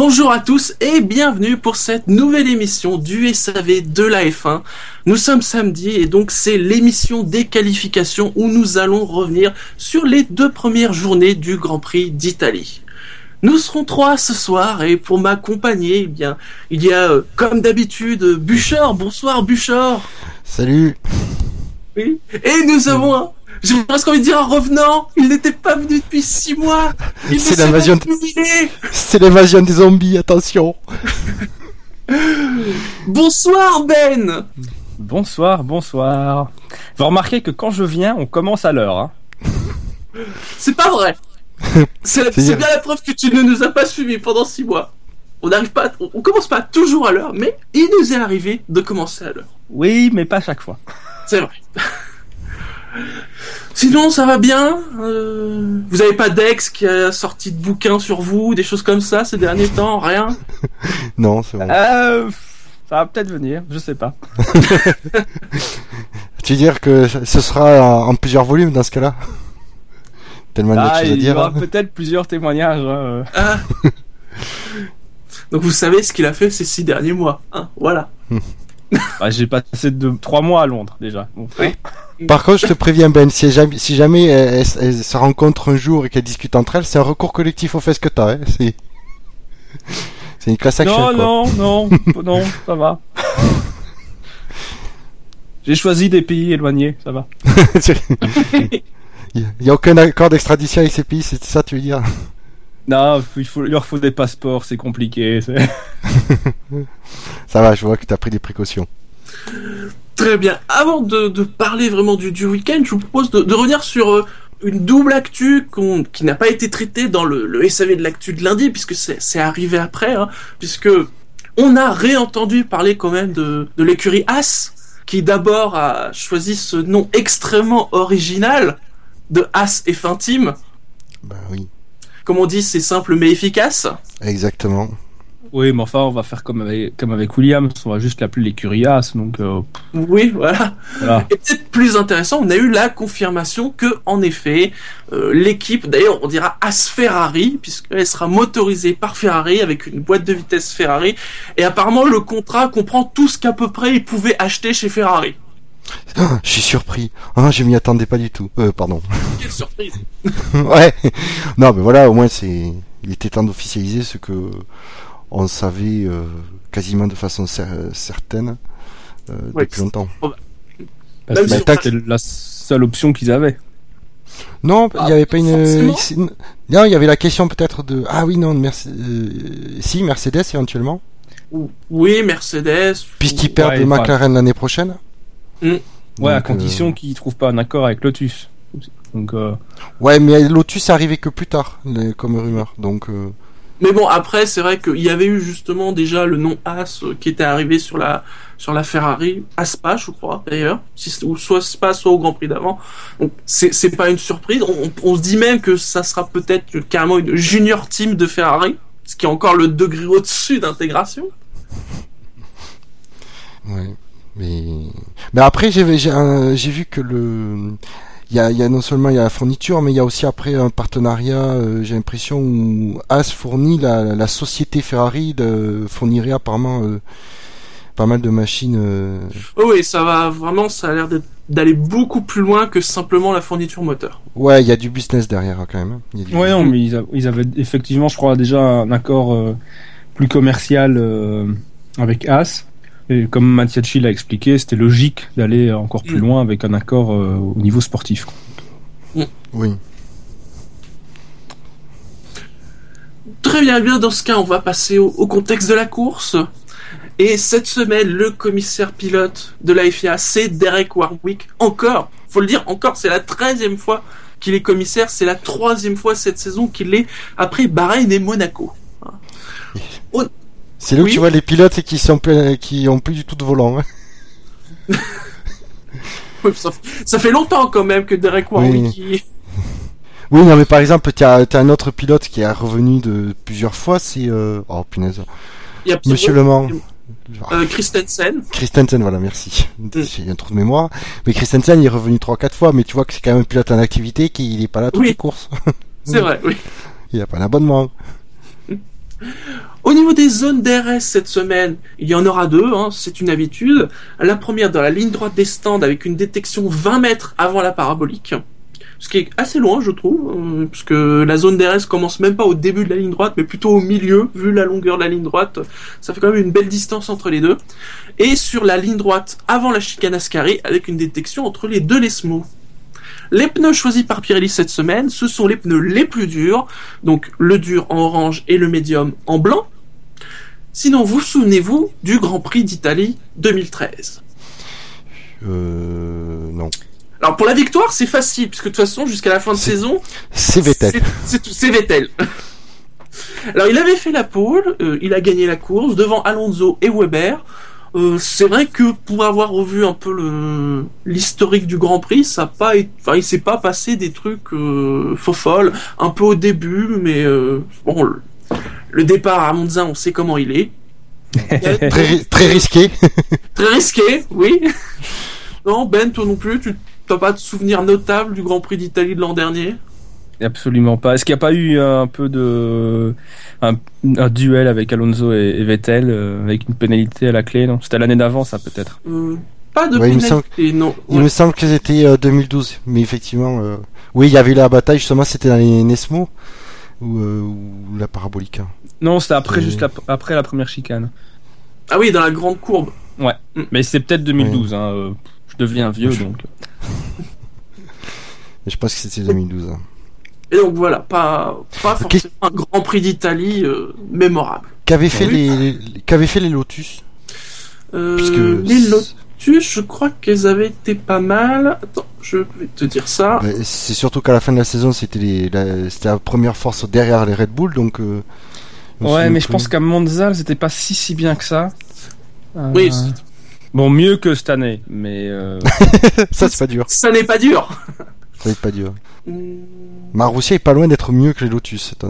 Bonjour à tous et bienvenue pour cette nouvelle émission du SAV de la F1. Nous sommes samedi et donc c'est l'émission des qualifications où nous allons revenir sur les deux premières journées du Grand Prix d'Italie. Nous serons trois ce soir et pour m'accompagner, eh bien, il y a euh, comme d'habitude Bouchard. Bonsoir Bouchard. Salut. Oui. Et nous avons un j'ai presque envie de dire un revenant. Il n'était pas venu depuis six mois. C'est l'invasion. C'est l'invasion des zombies. Attention. bonsoir Ben. Bonsoir, bonsoir. Vous remarquez que quand je viens, on commence à l'heure. Hein. C'est pas vrai. C'est bien la preuve que tu ne nous as pas suivis pendant six mois. On n'arrive pas, on commence pas toujours à l'heure, mais il nous est arrivé de commencer à l'heure. Oui, mais pas chaque fois. C'est vrai. Sinon, ça va bien. Euh, vous avez pas d'ex qui a sorti de bouquins sur vous, des choses comme ça ces derniers temps, rien? Non, c'est bon. Euh, ça va peut-être venir, je sais pas. tu veux dire que ce sera en plusieurs volumes dans ce cas-là? Tellement de ah, choses à dire. Il y aura peut-être plusieurs témoignages. Hein, euh. ah. Donc vous savez ce qu'il a fait ces six derniers mois. Hein, voilà. bah, J'ai passé de trois mois à Londres déjà. Par contre, je te préviens Ben, si jamais, si jamais elles, se rencontrent un jour et qu'elles discutent entre elles, c'est un recours collectif au fesses que t'as. Hein. C'est... c'est une classe action. Non, non, non, non, ça va. J'ai choisi des pays éloignés, ça va. Il n'y a aucun accord d'extradition avec ces pays, c'est ça tu veux dire? Non, il, faut, il leur faut des passeports, c'est compliqué. ça va, je vois que tu as pris des précautions. Très bien. Avant de, parler vraiment du, du week-end, je vous propose de, revenir sur euh, une double actu qui n'a pas été traitée dans le, SAV de l'actu de lundi, puisque c'est arrivé après, hein, puisque on a réentendu parler quand même de, de l'écurie As, qui d'abord a choisi ce nom extrêmement original de As et Fin Team. Bah oui. Comme on dit, c'est simple mais efficace. Exactement. Oui, mais enfin, on va faire comme avec, comme avec Williams, on va juste l'appeler les As, donc. Euh, oui, voilà. Et peut-être plus intéressant, on a eu la confirmation que, en effet, euh, l'équipe, d'ailleurs, on dira As Ferrari, puisqu'elle sera motorisée par Ferrari avec une boîte de vitesse Ferrari, et apparemment le contrat comprend tout ce qu'à peu près ils pouvaient acheter chez Ferrari. Ah, je suis surpris. Ah, je m'y attendais pas du tout. Euh, pardon. Quelle surprise. ouais. Non, mais voilà, au moins c'est, il était temps d'officialiser ce que on savait euh, quasiment de façon certaine euh, depuis longtemps. c'était la seule option qu'ils avaient. Non, il n'y avait pas une. Non, il y avait la question peut-être de. Ah oui, non, merci. Euh, si Mercedes éventuellement. Oui, Mercedes. Puisqu'ils perdent McLaren l'année prochaine. Mm. Ouais, à condition qu'ils trouvent pas un accord avec Lotus. Donc. Ouais, mais Lotus est arrivé que plus tard, comme rumeur. Donc. Mais bon, après, c'est vrai qu'il y avait eu justement déjà le nom As euh, qui était arrivé sur la sur la Ferrari, Aspa, je crois d'ailleurs, ou soit Aspa, soit au Grand Prix d'avant. Donc c'est c'est pas une surprise. On, se dit même que ça sera peut-être carrément une junior team de Ferrari, ce qui est encore le degré au-dessus d'intégration. Ouais. Mais, mais après, j'ai vu que le il y a, y a, non seulement il y a la fourniture, mais il y a aussi après un partenariat, euh, j'ai l'impression, où As fournit la, la société Ferrari de, fournirait apparemment euh, pas mal de machines. Euh. oui, ça va vraiment, ça a l'air d'aller beaucoup plus loin que simplement la fourniture moteur. Ouais, il y a du business derrière quand même. Hein. Ouais, non, mais ils, ils, avaient effectivement, je crois, déjà un accord plus commercial avec As. Et comme Mathiachi l'a expliqué, c'était logique d'aller encore plus mm. loin avec un accord euh, au niveau sportif. Mm. Oui. Très bien, bien. Dans ce cas, on va passer au, contexte de la course. Et cette semaine, le commissaire pilote de la FIA, c'est Derek Warwick. Encore, faut le dire, encore, c'est la treizième fois qu'il est commissaire. C'est la troisième fois cette saison qu'il est après Bahreïn et Monaco. C'est là où tu vois les pilotes qui sont qui ont plus du tout de volant. Hein. ça, fait longtemps quand même que Derek Warwick. Oui. oui, non, mais par exemple, tu as, un autre pilote qui est revenu de plusieurs fois, c'est euh... oh punaise. Monsieur Le Mans. Euh, Christensen. Christensen, voilà, merci. Mm. J'ai un trou de mémoire. Mais Christensen, il est revenu 3-4 fois, mais tu vois que c'est quand même un pilote en activité qui il est pas là toutes les courses. c'est vrai, oui. Il a pas l'abonnement. Au niveau des zones DRS cette semaine, il y en aura deux, hein, c'est une habitude. La première dans la ligne droite des stands avec une détection 20 mètres avant la parabolique. Ce qui est assez loin, je trouve, euh, parce que la zone DRS commence même pas au début de la ligne droite, mais plutôt au milieu, vu la longueur de la ligne droite. Ça fait quand même une belle distance entre les deux. Et sur la ligne droite avant la chicane Ascari, avec une détection entre les deux Lesmo. Les pneus choisis par Pirelli cette semaine, ce sont les pneus les plus durs, donc le dur en orange et le médium en blanc. Sinon, vous souvenez-vous du Grand Prix d'Italie 2013 Euh, non. Alors pour la victoire, c'est facile, puisque de toute façon, jusqu'à la fin de saison, C'est Vettel. c'est- C'est tout- c'est Vettel. Alors il avait fait la pole, euh, il a gagné la course devant Alonso et Weber. Euh, c'est vrai que pour avoir revu un peu le l'historique du Grand Prix, ça a pas, enfin il s'est pas passé des trucs euh, folles, un peu au début, mais euh, bon, le, le départ à Monza, on sait comment il est. Très, ri- très risqué. Très risqué, oui. Non, Ben, toi non plus, tu t'as pas de souvenir notable du Grand Prix d'Italie de l'an dernier? Absolument pas. Est-ce qu'il n'y a pas eu un peu de un, un duel avec Alonso et, et Vettel euh, avec une pénalité à la clé Non, c'était l'année d'avant, ça peut-être. Euh, Pas de Ouais, il me non. Il Ouais. me semble que c'était euh, 2012, mais effectivement, euh, oui, il y avait la bataille justement, c'était dans les Nesmo ou, euh, ou la parabolique. hein. Non, c'était après, Euh. juste la- après la première chicane. Ah oui, dans la grande courbe. Mais c'est peut-être 2012. Hein, euh, je deviens vieux, Je- donc. Je pense que c'était 2012. hein. Et donc voilà, pas, pas forcément un Grand Prix d'Italie euh, mémorable. Qu'avaient fait Oui. les, fait les Lotus Euh, Puisque- Les Lotus, je crois qu'elles avaient été pas mal. Attends, je vais te dire ça. C'est surtout qu'à la fin de la saison, c'était les, la, c'était la première force derrière les Red Bull, donc. euh, Ouais, mais je pense qu'à Monza, c'était pas si si bien que ça. Euh, Oui, Bon, mieux que cette année, mais euh, ça c'est pas dur. ça n'est pas dur. Ça va être pas dur. Marussia est pas loin d'être mieux que les Lotus euh,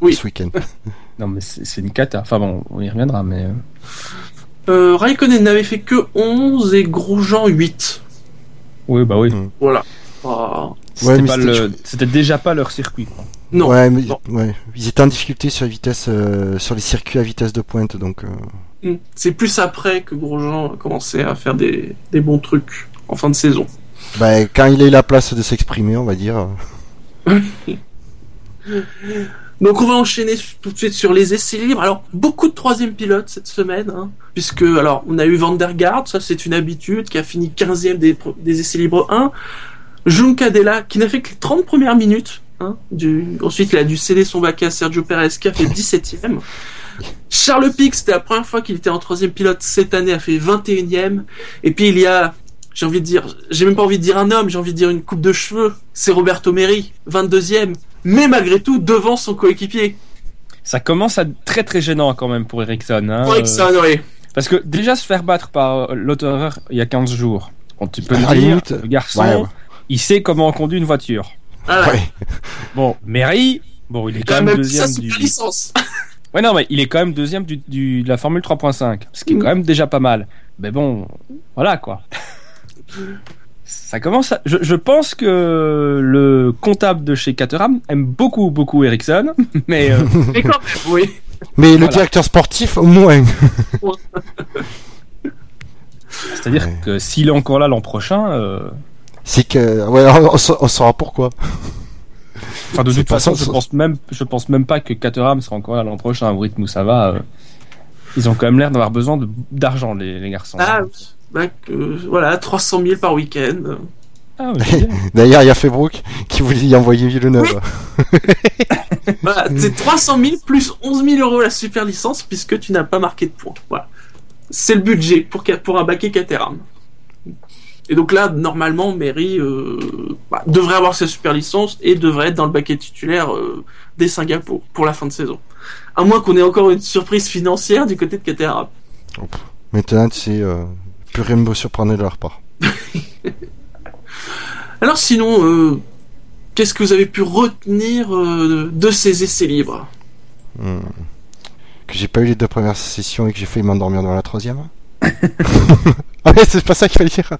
Oui. ce week-end. non, mais c'est une cata. Enfin bon, on y reviendra, mais euh, Euh, Raikkonen n'avait fait que 11 et Grosjean 8. oui, bah oui. Mm. Voilà. Ah, C'était Ouais, le- déjà pas leur circuit. Quoi. non. ouais, mais, non. ouais, ils étaient en difficulté sur, la vitesse, euh, sur les circuits à vitesse de pointe, donc. euh, Hum, C'est plus après que Grosjean a commencé à faire des, des bons trucs en fin de saison. Bah, quand il a eu la place de s'exprimer, on va dire. Donc on va enchaîner tout de suite sur les essais libres. Alors beaucoup de troisième pilotes cette semaine, hein, puisque alors on a eu Van der Gaard, ça c'est une habitude, qui a fini 15e des, des essais libres 1. Juncadella qui n'a fait que les 30 premières minutes. Hein. Ensuite il a dû céder son bac à Sergio Perez qui a fait 17e. Charles Pic, c'était la première fois qu'il était en troisième pilote cette année, a fait 21e. Et puis il y a, j'ai envie de dire, j'ai même pas envie de dire un homme, j'ai envie de dire une coupe de cheveux. C'est Roberto Meri, 22e. Mais malgré tout, devant son coéquipier. Ça commence à être très très gênant quand même pour Ericsson. Hein, Pour Ericsson, oui. Parce que déjà se faire battre par euh, Lotterer il y a 15 jours. Bon, tu peux me la dire, le garçon, ouais, ouais. il sait comment on conduit une voiture. Voilà. Ouais. Bon, Mary, bon, il est quand a même deuxième du. super licence. Ouais, non, mais il est quand même deuxième du, du- de la Formule 3.5, ce qui est Mm. quand même déjà pas mal. Mais bon, voilà quoi. Ça commence à... je, je pense que le comptable de chez Caterham aime beaucoup, beaucoup Ericsson, mais euh, Mais quand même, oui. Mais le directeur sportif, au moins. c'est-à-dire Ouais. que s'il est encore là l'an prochain, euh, C'est que. Ouais, on, sa- on saura pourquoi. enfin de toute façon, je pense même, je pense même pas que Caterham sera encore là l'an prochain. Au rythme où ça va, euh, ils ont quand même l'air d'avoir besoin d'argent les, les garçons. Ah oui. Bah, que, voilà, 300 000 par week-end. Ah, c'est. D'ailleurs, il y a Febrook qui voulait y envoyer Villeneuve. Voilà, c'est 300 000 plus 11 000 euros la super licence puisque tu n'as pas marqué de points. Voilà. C'est le budget pour, pour un baquet Caterham. Et donc là, normalement, Mary euh, bah, devrait avoir sa super licence et devrait être dans le baquet titulaire euh, des Singapour pour la fin de saison. À moins qu'on ait encore une surprise financière du côté de Caterham. Maintenant, tu sais, euh, plus rien ne me surprendre de leur part. Alors sinon, euh, qu'est-ce que vous avez pu retenir euh, de ces essais libres? Hmm. Que j'ai pas eu les deux premières sessions et que j'ai failli m'endormir dans la troisième. ah ouais, c'est pas ça qu'il fallait dire.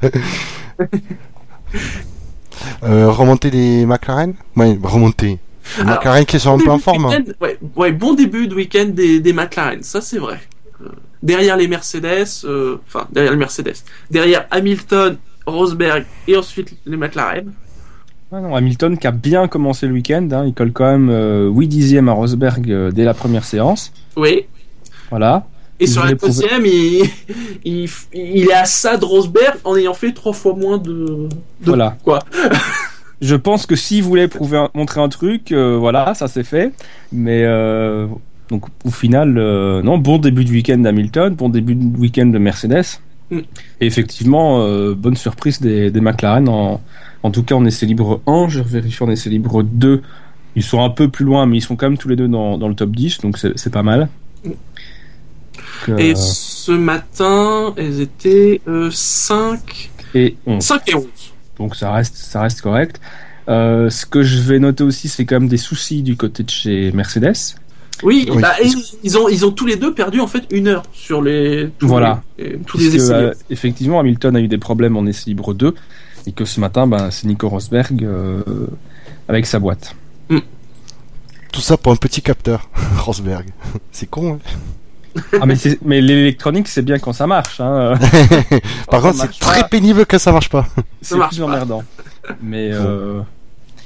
euh, remonter des McLaren? Ouais, remonter. Alors, McLaren qui sont un peu en forme. Hein. Ouais, ouais, bon début de week-end des, des McLaren, ça c'est vrai. Euh, derrière les Mercedes, euh, enfin derrière les Mercedes, derrière Hamilton, Rosberg et ensuite les McLaren. Ah non, Hamilton qui a bien commencé le week-end, hein, il colle quand même 8 dixièmes à Rosberg dès la première séance. Oui. Voilà. Et sur la deuxième, il, il, il, est à ça de Rosberg en ayant fait trois fois moins de. de voilà. Quoi Je pense que s'il voulait prouver, montrer un truc, euh, voilà, ça s'est fait. Mais euh, donc au final, euh, non, bon début de week-end d'Hamilton, bon début de week-end de Mercedes. Mm. Et effectivement, bonne surprise des, des, McLaren. En, en tout cas, en essai libre 1, je vérifie en essai libre 2. Ils sont un peu plus loin, mais ils sont quand même tous les deux dans, dans le top 10, donc c'est pas mal. Mm. Et ce matin, elles étaient 5 et 11. 5 et 11 donc ça reste, ça reste correct. Euh, ce que je vais noter aussi, c'est quand même des soucis du côté de chez Mercedes. Oui, Bah, ils ont ils ont tous les deux perdu en fait une heure sur les tous voilà les, tous les essais. Euh, effectivement, Hamilton a eu des problèmes en essai libre 2 et que ce matin, bah, c'est Nico Rosberg euh, avec sa boîte. Mm. Tout ça pour un petit capteur, Rosberg. C'est con. Hein ah mais, mais l'électronique c'est bien quand ça marche. Hein. Par contre c'est très pénible que ça marche pas. C'est plus emmerdant. Mais euh...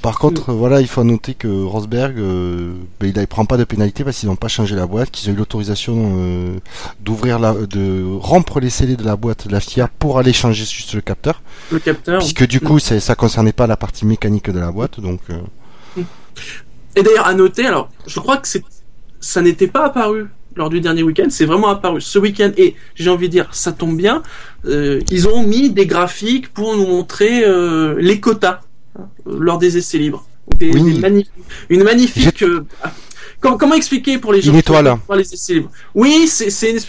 Par contre, voilà, il faut noter que Rosberg, euh, ben, il, ne prend pas de pénalité parce qu'ils n'ont pas changé la boîte, qu'ils ont eu l'autorisation euh, d'ouvrir la, de rompre les scellés de la boîte de la FIA pour aller changer juste le capteur. Le capteur. Puisque du coup, ça concernait pas la partie mécanique de la boîte, donc. Euh. Et d'ailleurs, à noter, alors, je crois que c'est, ça n'était pas apparu lors du dernier week-end, c'est vraiment apparu ce week-end et j'ai envie de dire ça tombe bien. Euh, ils ont mis des graphiques pour nous montrer euh, les quotas lors des essais libres. Des, une magnifique. Euh, comment, expliquer pour les gens une étoile. les essais libres? Oui, c'est une,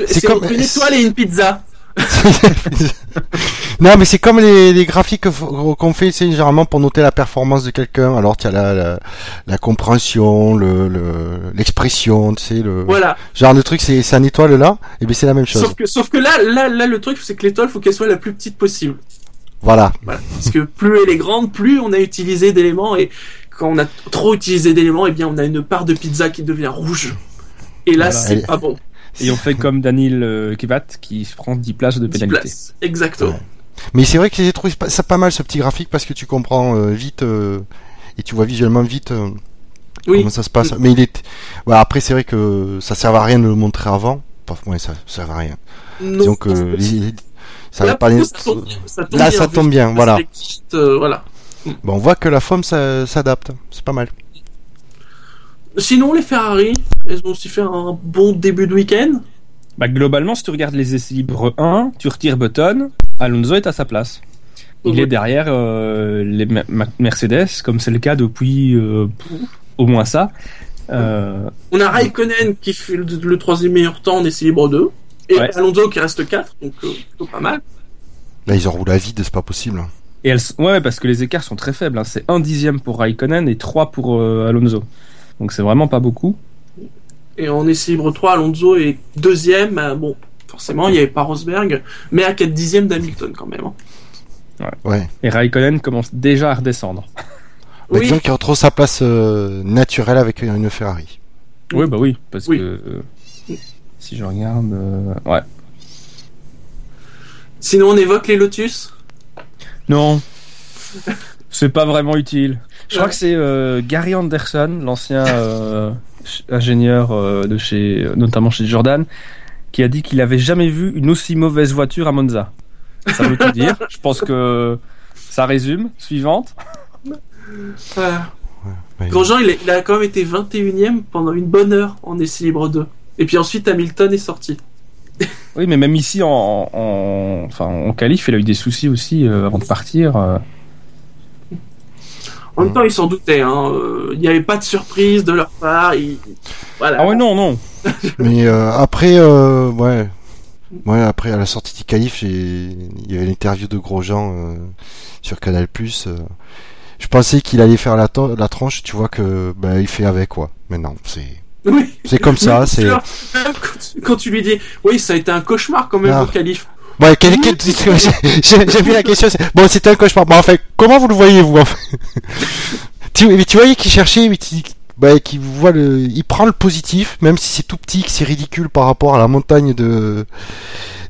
une étoile et une pizza. non, mais c'est comme les, les graphiques qu'on fait, c'est généralement pour noter la performance de quelqu'un. Alors, tu as la, la, compréhension, le, l'expression, tu sais, le voilà. genre de truc, c'est, un étoile là, et bien c'est la même chose. Sauf que, sauf que là, là, là, le truc, c'est que l'étoile, faut qu'elle soit la plus petite possible. Voilà. Parce que plus elle est grande, plus on a utilisé d'éléments, et quand on a trop utilisé d'éléments, et eh bien, on a une part de pizza qui devient rouge. Et là, c'est pas bon. Et on fait comme Daniel euh, Kivat qui se prend 10 places de pénalité. Exactement. Mais c'est vrai que j'ai trouvé ça pas mal ce petit graphique parce que tu comprends euh, vite euh, et tu vois visuellement vite comment ça se passe. Mais il est. après, c'est vrai que ça sert à rien de le montrer avant. Enfin, ouais, ça, ça sert à rien. Non, Donc, ça là, pas. Ça tombe bien, ça tombe là, ça tombe bien, voilà. voilà. Bon, on voit que la forme s'adapte. C'est pas mal. Sinon, les Ferrari, elles ont aussi fait un bon début de week-end. Bah, globalement, si tu regardes les essais libres 1, tu retires Button, Alonso est à sa place. Il est derrière euh, les Mercedes, comme c'est le cas depuis euh, au moins ça. Euh, On a Raikkonen qui fait le, troisième meilleur temps en essais libres 2, et Alonso qui reste 4, donc plutôt pas mal. Là, ils roulé à vide, c'est pas possible. Et elles, ouais, parce que les écarts sont très faibles. Hein. C'est un dixième pour Raikkonen et 3 pour Alonso. Donc c'est vraiment pas beaucoup. Et en essai libre 3, Alonso est deuxième. Euh, bon, forcément, il n'y avait pas Rosberg, mais à 4 dixièmes d'Hamilton quand même. Hein. Ouais. Et Raikkonen commence déjà à redescendre. Bah, Disons qu'il retrouve sa place euh, naturelle avec une Ferrari. Oui, bah oui, parce que euh, si je regarde, ouais. Sinon, on évoque les Lotus? Non, c'est pas vraiment utile. Je crois que c'est euh, Gary Anderson, l'ancien euh, ingénieur euh, de chez, notamment chez Jordan, qui a dit qu'il avait jamais vu une aussi mauvaise voiture à Monza. Ça veut tout dire. Je pense que ça résume. Suivante. Grosjean, il, il, a quand même été 21ème pendant une bonne heure en essai libre 2. Et puis ensuite, Hamilton est sorti. oui, mais même ici, en, en, enfin, en qualif, il a eu des soucis aussi avant de partir. En même temps, ils s'en doutaient. Hein. Euh, il n'y avait pas de surprise de leur part. Voilà. Ah ouais, non, non. Mais euh, après, euh, ouais. Ouais, après, à la sortie du calife, il y avait l'interview de Grosjean sur Canal+. je pensais qu'il allait faire la, la tranche, tu vois que ben, il fait avec, quoi. Mais non, c'est... Oui. C'est comme ça, c'est... Quand, tu lui dis, oui, ça a été un cauchemar quand même ah. au calife. Bon, quel, j'ai vu la question. Bon, c'était un cauchemar. Bon, en fait, comment vous le voyez vous en fait? Tu, tu voyais qu'il cherchait, bah, qui voit le, il prend le positif, même si c'est tout petit, que c'est ridicule par rapport à la montagne de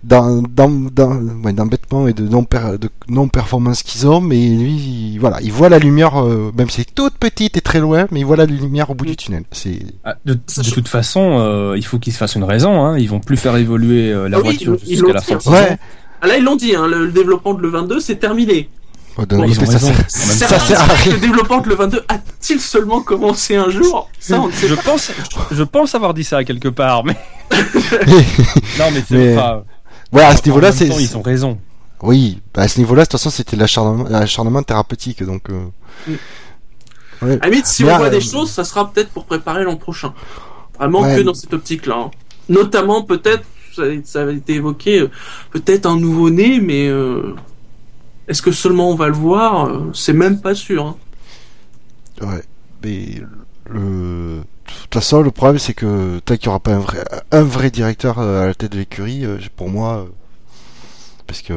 d'embêtement et de non de non performance qu'ils ont, mais lui, il, voilà, il voit la lumière, euh, même si c'est toute petite et très loin, mais il voit la lumière au bout du tunnel. C'est ah, de, de, toute façon, euh, il faut qu'ils se fassent une raison. Hein. Ils vont plus faire évoluer euh, la Ah oui, voiture jusqu'à la fin. hein. ouais. Ah, Là, ils l'ont dit, hein, le, le développement de le 22, c'est terminé. Ouais, Bon, côté, ça, ça- Ça, ça sert à rien. Le développement de le 22 a-t-il seulement commencé un jour? Ça, on Je pas. pense, je pense avoir dit ça quelque part, mais non, mais c'est Mais- enfin, ouais, à ce niveau-là, c'est, ils ont raison. oui, bah, à ce niveau-là, de toute façon, c'était l'acharnement, l'acharnement thérapeutique, donc. euh, Mm. Ouais. Si Mais on voit euh, des choses, ça sera peut-être pour préparer l'an prochain. Vraiment Ouais. que dans cette optique-là. hein. Notamment, peut-être, ça, ça a été évoqué, euh, peut-être un nouveau-né, mais euh, est-ce que seulement on va le voir euh, C'est même pas sûr. hein. Ouais, mais le... de toute façon, le problème c'est que tant qu'il n'y aura pas un vrai, un vrai directeur euh, à la tête de l'écurie, euh, pour moi, euh, parce que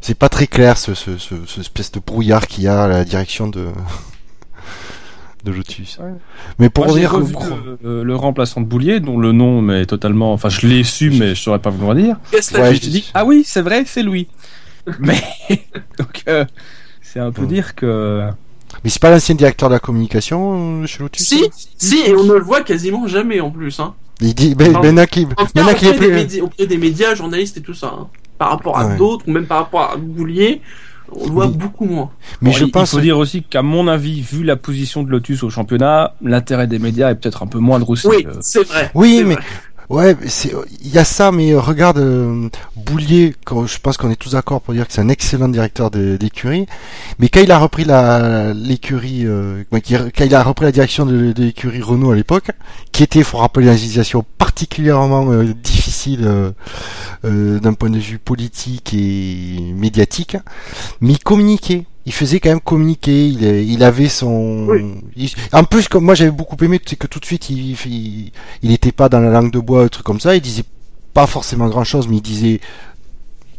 c'est pas très clair ce, ce, ce, ce espèce de brouillard qu'il y a à la direction de de Lotus. Ouais. Mais pour Moi, revu le, le remplaçant de Boulier, dont le nom m'est totalement, enfin, je l'ai su, mais je saurais pas vous le dire. Qu'est-ce que t'as Ouais, dit? je Je dis, ah oui, c'est vrai, c'est lui. Mais donc, euh, c'est un peu Hmm. dire que mais c'est pas l'ancien directeur de la communication euh, chez Lotus Si, si, et on ne le voit quasiment jamais en plus. Hein. Il dit, ben, Non. maintenant qu'il, En tout cas, maintenant qu'il est auprès, des plus, médias, auprès des médias, journalistes et tout ça. hein. Par rapport à Ouais. d'autres, ou même par rapport à Boulier, on le voit Oui. beaucoup moins. mais Bon, je il, pense, il faut dire aussi qu'à mon avis, vu la position de Lotus au championnat, l'intérêt des médias est peut-être un peu moindre aussi. Oui, Euh, c'est vrai. Oui, mais- vrai. Ouais, il y a ça, mais regarde euh, Boulier, quand, je pense qu'on est tous d'accord pour dire que c'est un excellent directeur d'écurie, mais quand il a repris la l'écurie, euh, quand il a repris la direction de, l'écurie Renault à l'époque, qui était, faut rappeler, une situation particulièrement euh, difficile euh, d'un point de vue politique et médiatique, mais il communiquait. Il faisait quand même communiquer. Il, il avait son. Oui. il- en plus, comme moi j'avais beaucoup aimé, c'est que tout de suite il, il, il était pas dans la langue de bois, un truc comme ça. Il disait pas forcément grand chose, mais il disait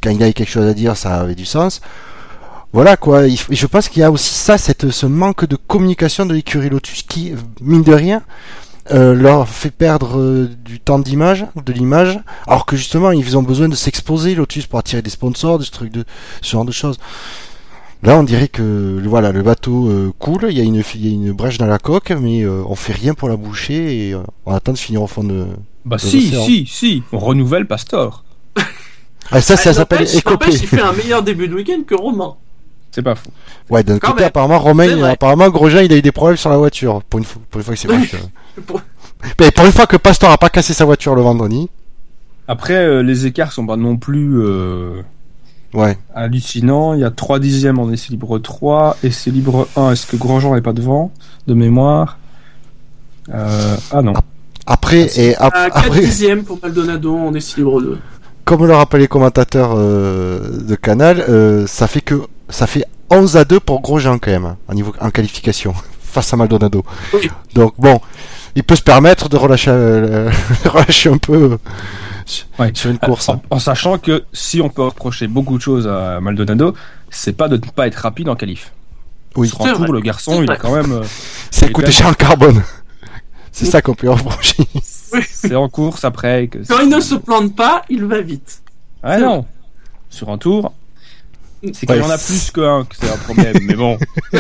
quand il avait quelque chose à dire, ça avait du sens. Voilà quoi. Je pense qu'il y a aussi ça, cette, ce manque de communication de l'écurie Lotus qui, mine de rien, euh, leur fait perdre euh, du temps d'image, de l'image, alors que justement ils ont besoin de s'exposer Lotus pour attirer des sponsors, des trucs de ce genre de choses. Là, on dirait que voilà, le bateau euh, coule, il y, a une, il y a une brèche dans la coque, mais euh, on fait rien pour la boucher et euh, on attend de finir au fond de. Bah de si, l'océan. si, si, on renouvelle Pastor. Ah, ça, ça Ah, s'appelle n'empêche, Il fait un meilleur début de week-end que Romain. C'est pas fou. Ouais, d'un côté, même. apparemment, Romain, apparemment, Grosjean, il a eu des problèmes sur la voiture. Pour une fois, pour une fois que c'est vrai. que- Pour- Mais pour une fois que Pastor a pas cassé sa voiture le vendredi. Après, euh, les écarts sont pas non plus euh, Ouais. hallucinants. Il y a 3 dixièmes en essai libre 3, essai libre 1. Est-ce que Grosjean n'est pas devant de mémoire? Euh, Ah non. Après, et ap- À 4 après, dixièmes pour Maldonado en essai libre 2. comme le rappellent les commentateurs euh, de Canal, euh, ça fait que ça fait 11 à 2 pour Grosjean quand même, en niveau en qualification face à Maldonado. Oui. Donc bon, il peut se permettre de relâcher, euh, relâcher un peu euh, sur- Ouais. sur une course. En, en sachant que si on peut reprocher beaucoup de choses à Maldonado, c'est pas de ne pas être rapide en qualif. Oui, Sur C'est un tour, vrai. le garçon, C'est il a quand même. euh, c'est cher en carbone. C'est ça qu'on peut reprocher. c'est en course après. Que Quand il ne se plante pas, il va vite. Ah non. Sur un tour. C'est qu'il Ouais, y en a plus qu'un que c'est un problème. mais bon.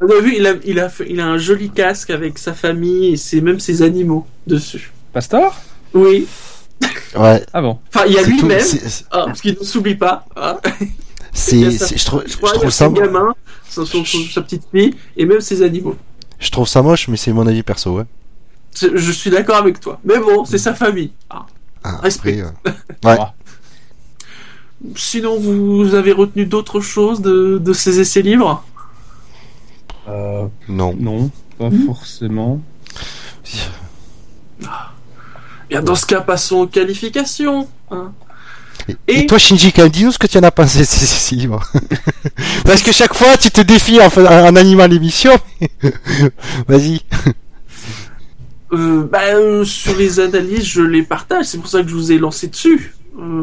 Vous avez vu, il a, il, a fait- il a un joli casque avec sa famille et c'est même ses animaux dessus. Pastor? Oui. Ouais. Ah bon? Enfin, il y a lui-même. Ah, parce qu'il ne s'oublie pas. Ah. C'est, je trouve, Je je crois y trouve ça, son gamin, son- son- son- sa petite fille et même ses animaux. je trouve ça moche, mais c'est mon avis perso, ouais. Je, je suis d'accord avec toi. Mais bon, c'est sa famille. Ah. Ah, Respect. après, euh, Ouais. Sinon, vous avez retenu d'autres choses de, de ces essais libres? Euh, non. non, pas forcément. Bien, dans ce cas, passons aux qualifications. hein. Et, Et- et toi, Shinji, dis-nous ce que tu en as pensé de ces ces livres. Parce que chaque fois, tu te défies en, en animant l'émission. Vas-y. Euh, bah, euh, sur les analyses, je les partage. C'est pour ça que je vous ai lancé dessus. Euh,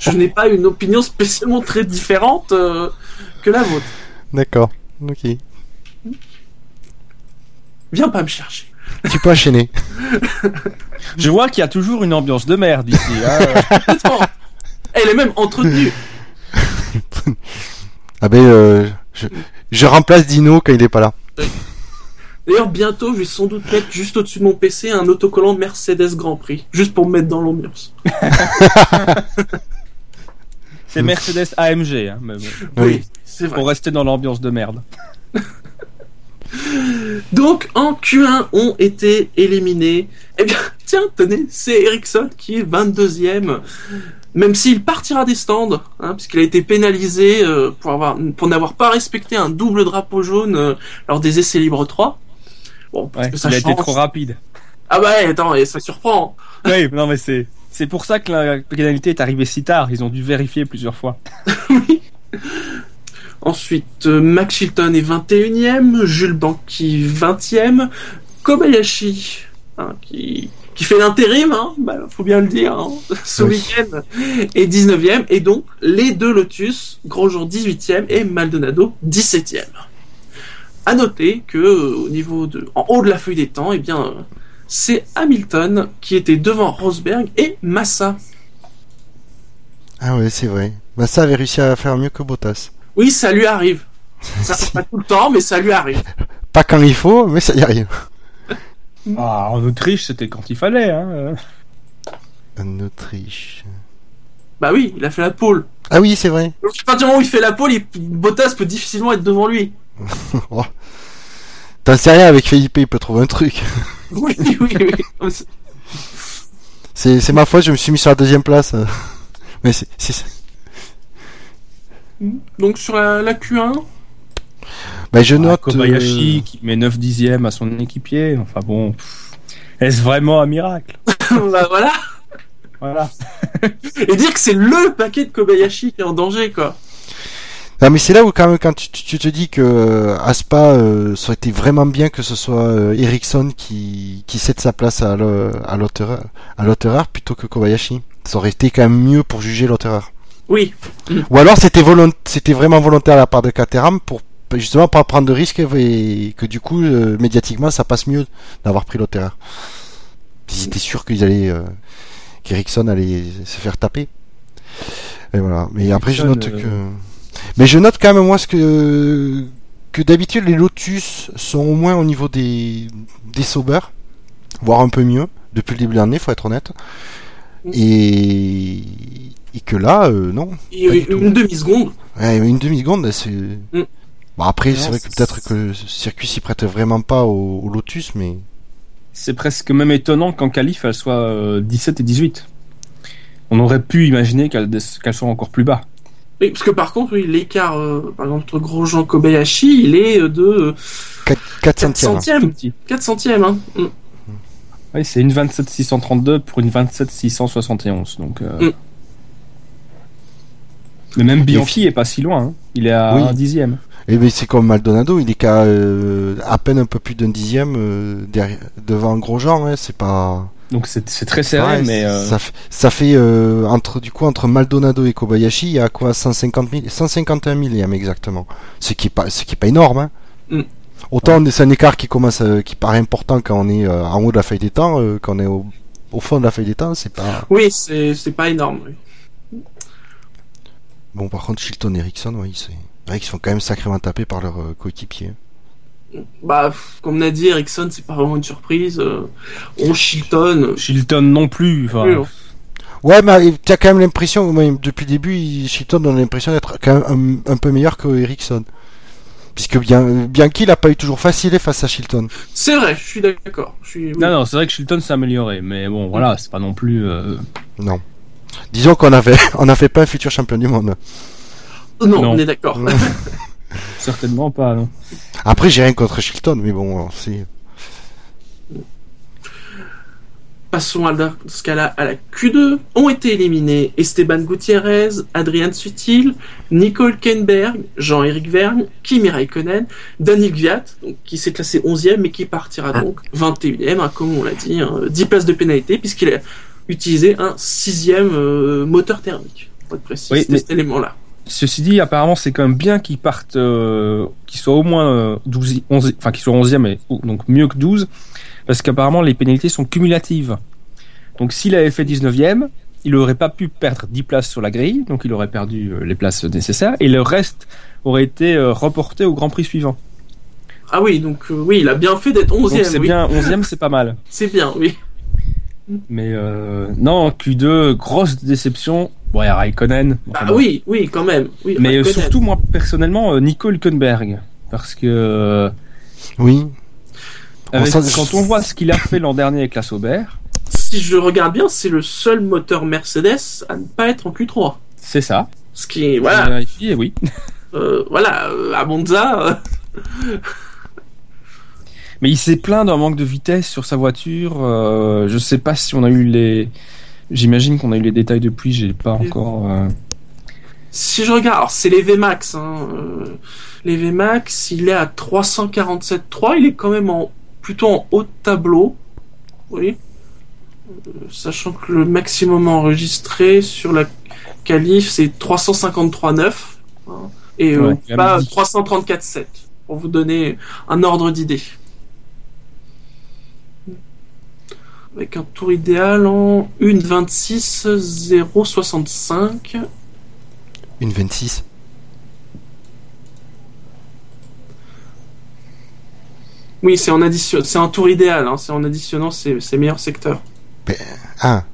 je n'ai pas une opinion spécialement très différente euh, que la vôtre. D'accord. Ok. Viens pas me chercher. Tu peux enchaîner. Je vois qu'il y a toujours une ambiance de merde ici. hein. Elle est même entretenue. Ah ben, euh, je, je remplace Dino quand il est pas là. D'ailleurs, bientôt, je vais sans doute mettre juste au-dessus de mon PC un autocollant Mercedes Grand Prix, juste pour me mettre dans l'ambiance. C'est Mercedes AMG, hein, mais bon, Oui. c'est vrai. pour rester dans l'ambiance de merde. Donc, en Q1 ont été éliminés. Eh bien, tiens, tenez, c'est Ericsson qui est 22e. Même s'il partira des stands, hein, puisqu'il a été pénalisé euh, pour avoir pour n'avoir pas respecté un double drapeau jaune euh, lors des essais libres 3. Bon, parce Ouais, que ça il a été trop rapide. Ah ouais, attends, et ça surprend. Oui, non mais c'est c'est pour ça que la pénalité est arrivée si tard. Ils ont dû vérifier plusieurs fois. Ensuite, euh, Max Chilton est 21e, Jules Banqui 20e, Kobayashi, hein, qui, qui fait l'intérim, hein, bah, faut bien le dire, hein, ce Oui. week-end, est 19e, et donc les deux Lotus, Grosjean 18e et Maldonado 17e. À noter que euh, au niveau de, en haut de la feuille des temps, eh bien, euh, c'est Hamilton qui était devant Rosberg et Massa. Ah ouais, c'est vrai. Ça avait réussi à faire mieux que Bottas. Oui, ça lui arrive. Ça pas tout le temps, mais ça lui arrive. Pas quand il faut, mais ça y arrive. Ah, en Autriche, c'était quand il fallait. Hein. En Autriche. Bah oui, il a fait la pole. Ah oui, c'est vrai. Donc, à partir du moment où il fait la pole, il- Bottas peut difficilement être devant lui. Oh. T'en sais rien avec Felipe, il peut trouver un truc. Oui, oui, oui. C'est, ma faute, je me suis mis sur la deuxième place. Mais c'est, c'est... Donc sur la, la Q1, Bah, je Ah, note. Kobayashi euh, qui met 9 dixièmes à son équipier. Enfin bon, est-ce vraiment un miracle bah voilà. Voilà. Et dire que c'est le paquet de Kobayashi qui est en danger, quoi. Non, mais c'est là où quand même, quand tu, tu- tu te dis que euh, Aspa, euh, ça aurait été vraiment bien que ce soit euh, Ericsson qui, qui cède sa place à, l'auteur, à l'auteur plutôt que Kobayashi. Ça aurait été quand même mieux pour juger l'auteur. Oui, Ou alors c'était volont- c'était vraiment volontaire à la part de Caterham pour justement pas prendre de risques et que du coup euh, médiatiquement ça passe mieux d'avoir pris l'auteur. Ils étaient sûrs qu'ils allaient euh, qu'Ericsson allait se faire taper. Et voilà. Mais après je note euh, que mais je note quand même moi ce que que d'habitude les Lotus sont au moins au niveau des des Sauber, voire un peu mieux depuis le début de l'année, faut être honnête. Mm. Et et que là euh, non, Et du une demi-seconde. Ouais, une demi-seconde, c'est. Mm. Bon, après, Non, c'est vrai que peut-être que le circuit s'y prête vraiment pas au, au Lotus, mais. C'est presque même étonnant qu'en qualif, elle soit euh, 17 et 18. On aurait pu imaginer qu'elle qu'elle soit encore plus bas. Oui, parce que par contre, oui, l'écart, euh, par exemple, entre Grosjean et Kobayashi, il est euh, de 4, 4 centièmes. Tout centièmes. petit. 4 centièmes. Hein. Mm. Oui, c'est une 27 632 pour une 27 671. Donc, euh... Mm. Mais même Bianchi est pas si loin. hein. Il est à Oui. un dixième. Et ben, c'est comme Maldonado, il est qu'à euh, à peine un peu plus d'un dixième euh, derrière, devant Grosjean, hein, c'est pas. Donc c'est c'est très serré, Ouais, mais euh, ça, fait euh, entre du coup entre Maldonado et Kobayashi, il y a quoi 150 000, 151 millième exactement. Ce qui est pas, ce qui est pas énorme. Hein. Mm. Autant c'est un écart qui commence, à- qui paraît important quand on est euh, en haut de la feuille des temps, euh, quand on est au, au fond de la feuille des temps, c'est pas. Oui, c'est c'est pas énorme. oui. Bon, par contre, Chilton et Ericsson, oui, c'est vrai qu'ils sont quand même sacrément tapés par leurs euh, coéquipiers. Bah, comme on a dit, Ericsson, c'est pas vraiment une surprise. Euh, on Chilton. Shilton non plus. Oui. Ouais, mais tu as quand même l'impression, depuis le début, il- Chilton donne l'impression d'être quand même un, un peu meilleur que Ericsson. Puisque bien, Bianchi l'a pas eu toujours facile face à Chilton. C'est vrai, je suis d'accord. Suis. Non, non, c'est vrai que Shilton s'est amélioré, mais bon, voilà, c'est pas non plus. euh, Non. Disons qu'on avait, on n'a fait pas un futur champion du monde. non, non. on est d'accord. certainement pas. Non. Après, j'ai rien contre Chilton, mais bon, c'est. Passons à la, dans ce cas-là à la Q2. Ont été éliminés Esteban Gutiérrez, Adrian Sutil, Nicole Kenberg, Jean-Éric Vergne, Kimi Raikkonen, Daniel Gviat, qui s'est classé 11e mais qui partira donc 21e, hein, comme on l'a dit, hein, 10 places de pénalité puisqu'il a utilisé un sixième euh, moteur thermique. Pour être précis, Oui, mais- cet élément-là. Ceci dit, apparemment, c'est quand même bien qu'ils partent, euh, qu'ils soient au moins euh, 12, 11, enfin qu'ils soient 11e, et, donc mieux que 12, parce qu'apparemment les pénalités sont cumulatives. Donc s'il avait fait 19e, il n'aurait pas pu perdre 10 places sur la grille, donc il aurait perdu euh, les places nécessaires, et le reste aurait été euh, reporté au Grand Prix suivant. Ah oui, donc euh, oui, il a bien fait d'être Donc 11ème. c'est oui. bien, 11e, c'est pas mal. C'est bien, oui. Mais euh, non, Q2, grosse déception. Bon, il y a Raikkonen. Ah bon. oui, oui, quand même. Oui, Mais euh, Raikkonen. surtout, moi, personnellement, euh, Nico Hülkenberg. Parce que euh, Oui. avec- quand on voit ce qu'il a fait l'an dernier avec la Sauber, Si je regarde bien, c'est le seul moteur Mercedes à ne pas être en Q3. c'est ça. Ce qui est, voilà, vérifié, oui. euh, voilà, à Monza, euh, Mais il s'est plaint d'un manque de vitesse sur sa voiture. euh, je sais pas si on a eu les. J'imagine qu'on a eu les détails depuis. J'ai pas encore. euh, si je regarde, alors c'est les VMAX, hein, euh, les VMAX, il est à 347.3, il est quand même en, plutôt en haut de tableau, oui, Euh, sachant que le maximum enregistré sur la qualif c'est 353.9, hein, et Ouais, pas dix. 334.7, pour vous donner un ordre d'idée. Avec un tour idéal en 1.26.065. Une 26. Oui, c'est en addition, c'est un tour idéal, hein, c'est en additionnant ses, ses meilleurs secteurs. Ah.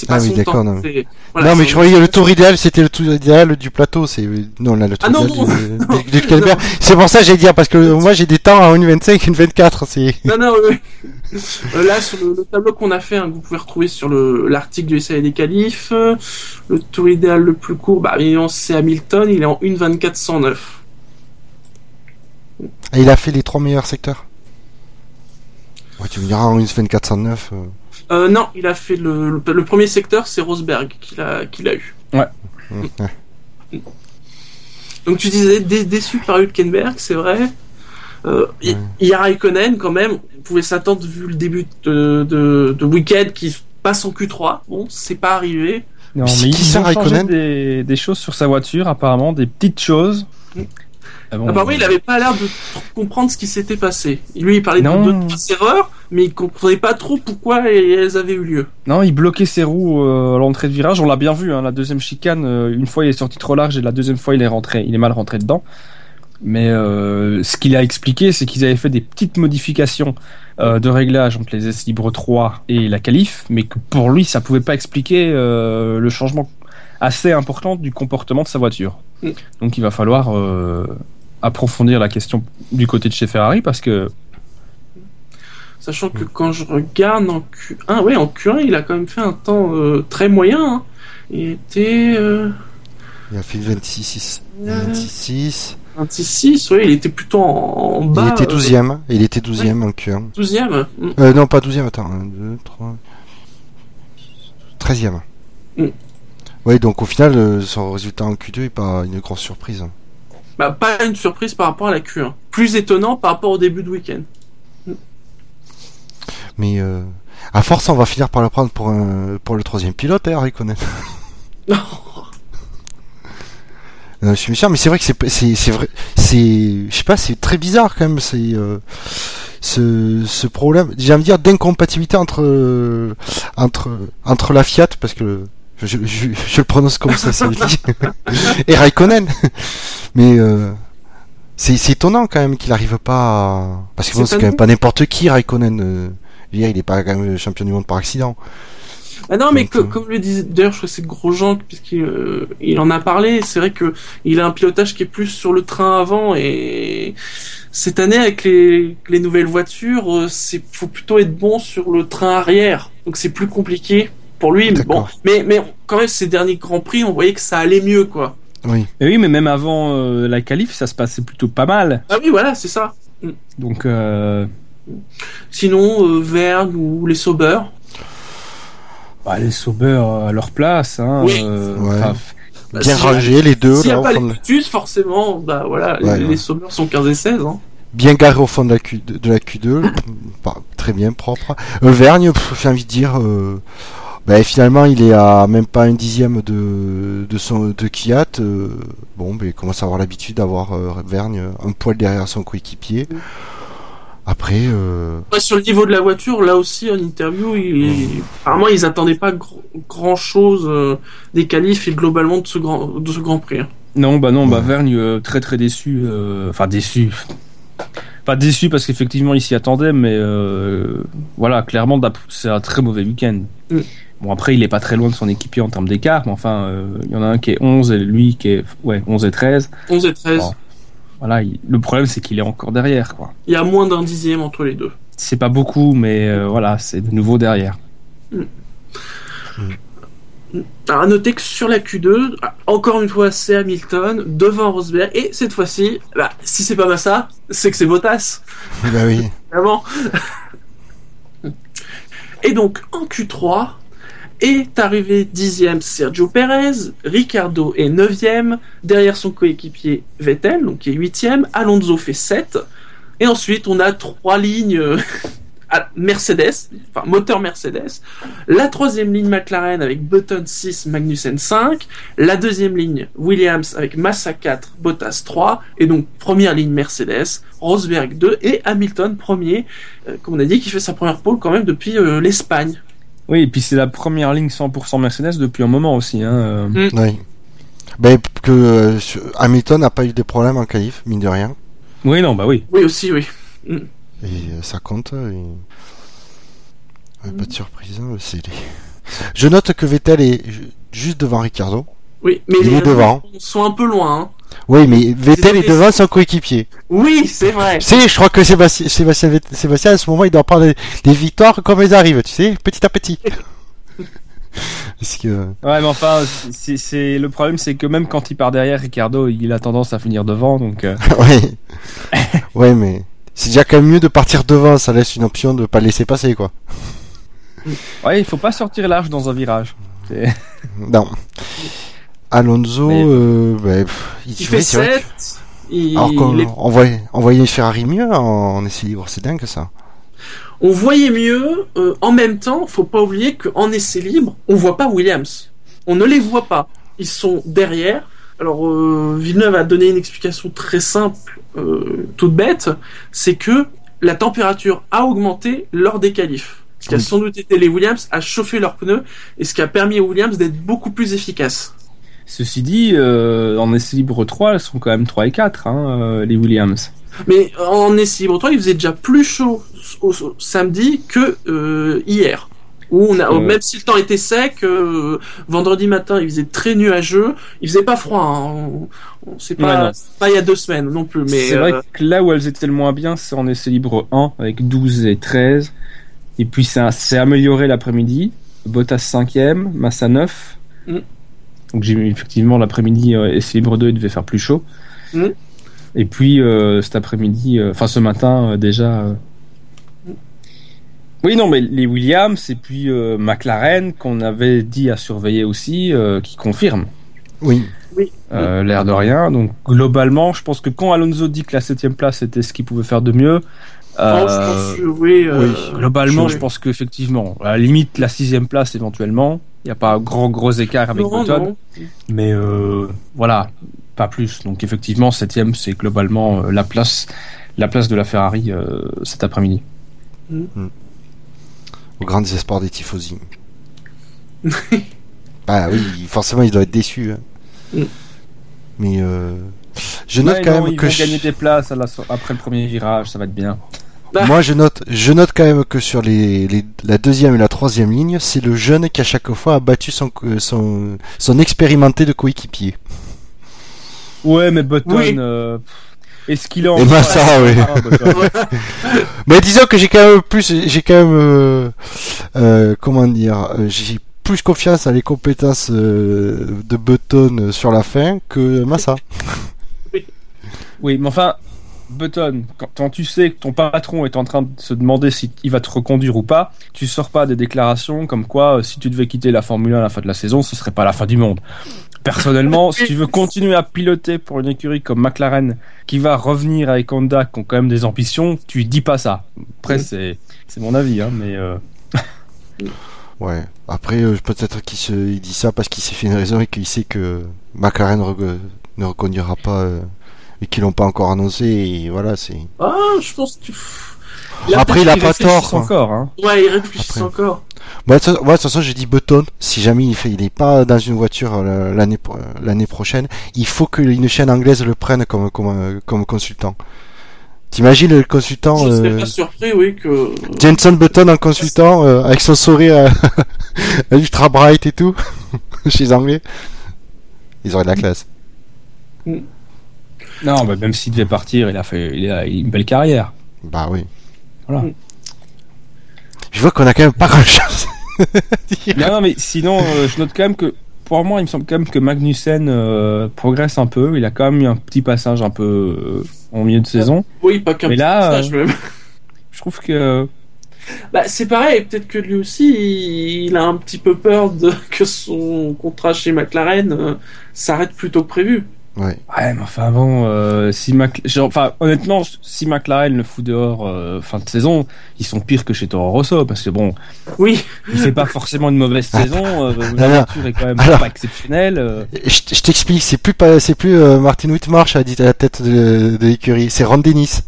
C'est Ah pas oui, d'accord, non. c'est- voilà, non, mais je croyais que le tour idéal, c'était le tour idéal du plateau. C'est non là le tour Ah non, idéal non, du, du-. C'est pour ça que j'ai dit parce que moi j'ai des temps à une 25 une 24. C'est Non, non. Euh, là, sur le, le tableau qu'on a fait, hein, vous pouvez retrouver sur le- l'article du SAE des qualifs, euh, le tour idéal le plus court, bah, c'est Hamilton, il est en 1.2409. Ah, il a fait les trois meilleurs secteurs. Ouais, tu me diras en une 24 109. euh. Euh, non, il a fait le, le, le premier secteur, c'est Rosberg qu'il a, qu'il a eu. Ouais. Donc tu disais dé- déçu par Hülkenberg, c'est vrai. Euh, il Ouais. il y a Raikkonen quand même. On pouvait s'attendre vu le début de, de, de week-end qui passe en Q3. Bon, c'est pas arrivé. Non, Mais ont changé Raikkonen des, des choses sur sa voiture, apparemment, des petites choses. Ah bon, Apparemment, il avait pas l'air de comprendre ce qui s'était passé. Lui, il parlait Non. de deux trois erreurs, mais il comprenait pas trop pourquoi elles avaient eu lieu. Non, il bloquait ses roues euh, à l'entrée de virage. On l'a bien vu, hein, la deuxième chicane. euh, une fois, il est sorti trop large et la deuxième fois, il est rentré, il est mal rentré dedans. Mais euh, ce qu'il a expliqué, c'est qu'ils avaient fait des petites modifications euh, de réglage entre les S Libre 3 et la qualif, mais que pour lui, ça pouvait pas expliquer euh, le changement assez important du comportement de sa voiture. Mm. Donc, il va falloir approfondir la question du côté de chez Ferrari parce que Sachant que quand je regarde en Q1, ouais, en Q1, il a quand même fait un temps euh, très moyen. hein. Il était euh, Il a fait 26 6. Euh. 26 6. 26, ouais, il était plutôt en, en Il bas. était 12ème. Il était 12ème en Q1. 12e. Euh, non, pas 12ème, attends. 1, 2, 3. 13ème. Mm. Ouais, donc au final, euh, son résultat en Q2 est pas une grosse surprise. Bah, pas une surprise par rapport à la Q1. Plus étonnant par rapport au début de week-end. Mais euh, à force, on va finir par le prendre pour, un, pour le troisième pilote, hein, Raikkonen. Non. Euh, je suis méchant, mais c'est vrai que c'est c'est c'est vrai, c'est je sais pas, c'est très bizarre quand même, c'est euh, ce ce problème, j'ai envie de dire d'incompatibilité entre euh, entre entre la Fiat parce que je, je, je, je le prononce comme ça, ça le dit, et Raikkonen, mais euh, c'est étonnant quand même qu'il arrive pas, à... parce que bon, C'est quand même pas n'importe qui Raikkonen. euh, je veux dire, il est pas quand même champion du monde par accident. Ah non, mais que- euh, comme le disait, d'ailleurs, je crois que c'est Grosjean, puisqu'il euh, il en a parlé, c'est vrai que il a un pilotage qui est plus sur le train avant, et cette année, avec les, les nouvelles voitures, c'est, faut plutôt être bon sur le train arrière. Donc c'est plus compliqué pour lui, mais bon. Mais, mais quand même, ces derniers Grands Prix, on voyait que ça allait mieux, quoi. Oui. Et oui, mais même avant euh, la qualif, ça se passait plutôt pas mal. Ah oui, voilà, c'est ça. Donc, euh, Sinon, euh, Verne ou les Sauber. bah, les Sauber à leur place. Hein, Oui. euh, Ouais. Bah, Bien si- rangés les deux S'il n'y a pas les de- Lotus, forcément, bah voilà, Ouais, les, ouais. les Sauber sont 15 et 16. Hein. bien garé au fond de la, Q, de, de la Q2, pas- très bien, propre. Euh, Vergne, j'ai envie de dire, euh, Bah, finalement, il est à même pas un dixième de, de, son, de Kiat. euh, bon, ben, il commence à avoir l'habitude d'avoir euh, Vergne un poil derrière son coéquipier. Après, euh, Ouais, sur le niveau de la voiture, là aussi en interview, il... apparemment ils attendaient pas gr- grand chose des qualifs et globalement de ce grand, de ce grand prix. hein. Non, bah non, bah Ouais. Vergne euh, très très déçu. euh, Enfin déçu. Pas déçu parce qu'effectivement il s'y attendait, mais euh, voilà, clairement c'est un très mauvais week-end. Mm. Bon après il est pas très loin de son équipier en termes d'écart, mais enfin euh, il y en a un qui est 11 et lui qui est ouais 11 et 13. 11 et 13, Bon. Voilà, il- le problème c'est qu'il est encore derrière quoi. il y a moins d'un dixième entre les deux. C'est pas beaucoup, mais euh, voilà, c'est de nouveau derrière. Alors à noter que sur la Q2, ah, encore une fois c'est Hamilton devant Rosberg et cette fois-ci, bah, si c'est pas Massa, c'est que c'est Bottas. bah oui. Vraiment. Et donc en Q3 est arrivé dixième Sergio Perez, Ricardo est neuvième, derrière son coéquipier Vettel, donc qui est huitième, Alonso fait 7, et ensuite on a trois lignes Mercedes, enfin moteur Mercedes, la troisième ligne McLaren avec Button 6, Magnussen 5, la deuxième ligne Williams avec Massa 4, Bottas 3, et donc première ligne Mercedes, Rosberg 2 et Hamilton premier, euh, comme on a dit, qui fait sa première pole quand même depuis euh, l'Espagne. Oui, et puis c'est la première ligne 100% Mercedes depuis un moment aussi. Hein. euh. Oui. Ben, que euh, Hamilton n'a pas eu de problème en qualif, mine de rien. Oui, non, bah oui. Oui aussi, oui. Et euh, ça compte. et- Ouais, pas de surprise. hein, c'est les- Je note que Vettel est ju- juste devant Ricardo. Oui, mais Il les est devant. sont un peu loin. hein. Oui, mais Vettel est devant son coéquipier. Oui, c'est vrai. Tu sais, je crois que Sébastien, Sébastien, Sébastien, à ce moment, il doit prendre des, victoires comme elles arrivent, tu sais, petit à petit. Parce que, Ouais, mais enfin, c'est, le problème, c'est que même quand il part derrière, Ricardo, il a tendance à finir devant, donc. euh, ouais. ouais, mais c'est déjà quand même mieux de partir devant, ça laisse une option de pas le laisser passer, quoi. Ouais, il faut pas sortir large dans un virage. Non. Alonso, Mais- euh, bah, pff, il, fait c'est vrai 7. Il... que- Alors qu'on on voyait, on voyait une Ferrari mieux en, essai libre, c'est dingue ça. On voyait mieux. euh, en même temps, faut pas oublier qu'en essai libre, on voit pas Williams. On ne les voit pas. Ils sont derrière. Alors euh, Villeneuve a donné une explication très simple, toute bête, c'est que la température a augmenté lors des qualifs. Ce qui a sans doute été les Williams à chauffer leurs pneus et ce qui a permis aux Williams d'être beaucoup plus efficaces. Ceci dit, euh, en essai libre 3, elles sont quand même 3 et 4, hein, euh, les Williams. Mais en essai libre 3, il faisait déjà plus chaud au, au samedi que euh, hier. Où on a, Euh. même si le temps était sec, euh, vendredi matin il faisait très nuageux, il faisait pas froid. hein. On, on- Ouais, pas, c'est pas il y a deux semaines non plus. Mais c'est vrai euh, que là où elles étaient le moins bien, c'est en essai libre 1, avec 12 et 13. Et puis c'est un- c'est amélioré l'après-midi. Bottas 5ème, Massa 9. Mm. Donc j'ai effectivement l'après-midi, euh, essai libre 2, il devait faire plus chaud. Mm. Et puis euh, cet après-midi, euh, enfin ce matin euh, déjà. euh, Oui, non, mais les Williams et puis euh, McLaren qu'on avait dit à surveiller aussi, euh, qui confirment. Oui. Euh, l'air de rien. Donc globalement, je pense que quand Alonso dit que la septième place était ce qu'il pouvait faire de mieux, oh, euh, je pense que oui. euh, oui. globalement, je- je pense qu'effectivement, à la limite la sixième place éventuellement, il n'y a pas un grand gros écart avec non, Button, non. mais euh, voilà, pas plus. Donc effectivement, septième, c'est globalement euh, la place, la place de la Ferrari euh, cet après-midi. Aux grands espoirs des tifosi. bah oui, forcément, il doit être déçu. hein. Mm. Mais euh, je note Ouais, quand non, même ils que vont je- gagner des places à la so- après le premier virage, ça va être bien. Moi je note, je note quand même que sur les, les- la deuxième et la troisième ligne, c'est le jeune qui à chaque fois a battu son son expérimenté de coéquipier. Ouais, mais Button, Oui. euh, est-ce qu'il est en Et Massa, oui. Ah. Mais disons que j'ai quand même plus, j'ai quand même, euh, euh, comment dire, euh, j'ai plus confiance à les compétences euh, de Button sur la fin que Massa. Oui, mais enfin, Button, quand, tu sais que ton patron est en train de se demander si il va te reconduire ou pas, tu sors pas des déclarations comme quoi euh, si tu devais quitter la Formule 1 à la fin de la saison, ce serait pas la fin du monde. Personnellement, si tu veux continuer à piloter pour une écurie comme McLaren qui va revenir avec Honda qui ont quand même des ambitions, tu dis pas ça. Après, c'est mon avis, hein, mais euh, Ouais. Après, euh, peut-être qu'il se, dit ça parce qu'il s'est fait une raison et qu'il sait que McLaren re- ne reconduira pas et qu'ils l'ont pas encore annoncé. Et voilà, c'est. Ah, je pense que. Après, il a pas tort. encore. Hein. Ouais, il réfléchit Après. encore. Moi, de toute ouais, de toute façon, j'ai dit Button. Si jamais il fait, il est pas dans une voiture euh, l'année euh, l'année prochaine, il faut qu'une chaîne anglaise le prenne comme comme euh, comme consultant. T'imagines le consultant Je serais euh, pas surpris, oui, que. Jenson Button en consultant euh, avec son sourire euh, ultra bright et tout chez les Anglais. Ils auraient de la classe. Non, bah, même s'il devait partir, il a fait il a une belle carrière. Bah oui. Voilà. Je vois qu'on a quand même pas grand chose. non, non, mais sinon, euh, je note quand même que pour moi, il me semble quand même que Magnussen euh, progresse un peu. Il a quand même eu un petit passage un peu euh, en milieu de saison. Oui, pas qu'un petit là, passage, même. Je trouve que Bah, c'est pareil, peut-être que lui aussi, il a un petit peu peur de que son contrat chez McLaren euh, s'arrête plus tôt que prévu. Ouais. Ouais, mais enfin bon, euh, si Mac... genre, enfin honnêtement, si McLaren le fout dehors euh, fin de saison, ils sont pires que chez Toro Rosso parce que bon, Oui, il fait pas forcément une mauvaise saison, euh, la voiture est quand même alors- pas exceptionnelle. euh. Je, je t'explique, c'est plus pas, c'est plus euh, Martin Whitmarsh à la tête de, de l'écurie, c'est Ron Dennis.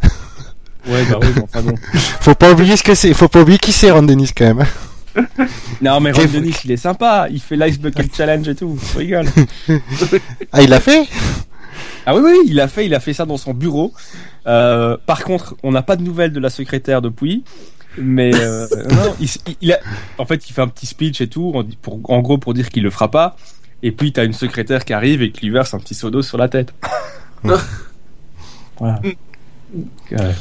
Ouais, bah oui, mais enfin bon. Faut pas oublier ce que c'est, faut pas oublier qui c'est Ron Dennis quand même. Non, mais Ron Dennis, il est sympa, il fait l'Ice Bucket Challenge et tout, je rigole. Ah, il l'a fait? Ah oui, oui, il a fait, il a fait ça dans son bureau. Euh, par contre, on n'a pas de nouvelles de la secrétaire depuis. Mais euh, non, il, il a, en fait, il fait un petit speech et tout, en, pour, en gros pour dire qu'il le fera pas. Et puis t'as une secrétaire qui arrive et qui lui verse un petit seau d'eau sur la tête. voilà. Euh,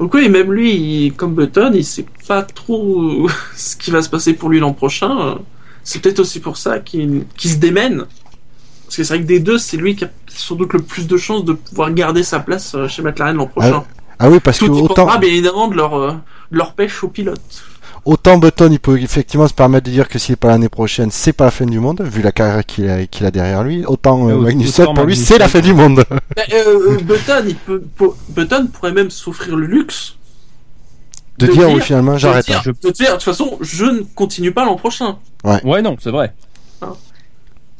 donc oui, même lui, il- comme Button, il sait pas trop ce qui va se passer pour lui l'an prochain. C'est peut-être aussi pour ça qu'il se démène. Parce que c'est vrai que des deux, c'est lui qui a sans doute le plus de chances de pouvoir garder sa place euh, chez McLaren l'an prochain. Ah oui, parce que Tout autant, dépendra bien évidemment de leur, euh, de leur pêche au pilote. Autant Button, il peut effectivement se permettre de dire que s'il est pas l'année prochaine, c'est pas la fin du monde, vu la carrière qu'il a, qu'il a derrière lui. Autant euh, Magnussen, pour lui, c'est la fin du monde. Euh, euh, Button, il peut, pour- Button pourrait même s'offrir le luxe De, De dire, dire- oui, finalement, de j'arrête. dire, hein. de dire, de toute façon, je ne continue pas l'an prochain. ouais, non, c'est vrai. Hein.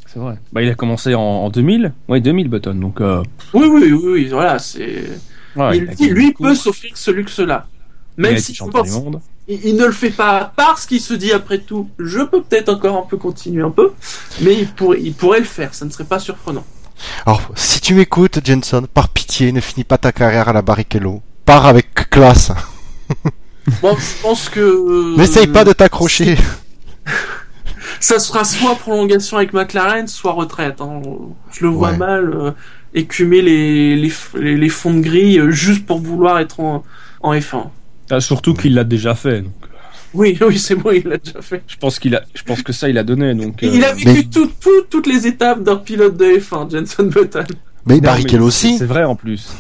C'est vrai. Bah, il a commencé en, en 2000. Ouais, 2000 Button. Donc, euh, Oui, oui, oui, oui, voilà, c'est. ouais, il, il a dit, gagné lui peut s'offrir ce luxe-là. Même été si pense, du monde. Il, il ne le fait pas parce qu'il se dit après tout, je peux peut-être encore un peu continuer un peu, mais il pourrait, il pourrait le faire, ça ne serait pas surprenant. Alors, si tu m'écoutes, Jenson, par pitié, ne finis pas ta carrière à la Barrichello. Pars avec classe. Bon, je pense que. N'essaye pas de t'accrocher. Ça sera soit prolongation avec McLaren, soit retraite. hein. Je le vois Ouais. mal euh, écumer les, les, les, les fonds de grille euh, juste pour vouloir être en, en F1. Ah, surtout qu'il l'a déjà fait. donc. Oui, oui, c'est bon, il l'a déjà fait. Je pense qu'il a, je pense que ça, il a donné. Donc, Il a euh, vécu mais- tout- tout- toutes les étapes d'un pilote de F1, Jenson Button. Mais Non, Barrichello mais aussi. C'est vrai en plus.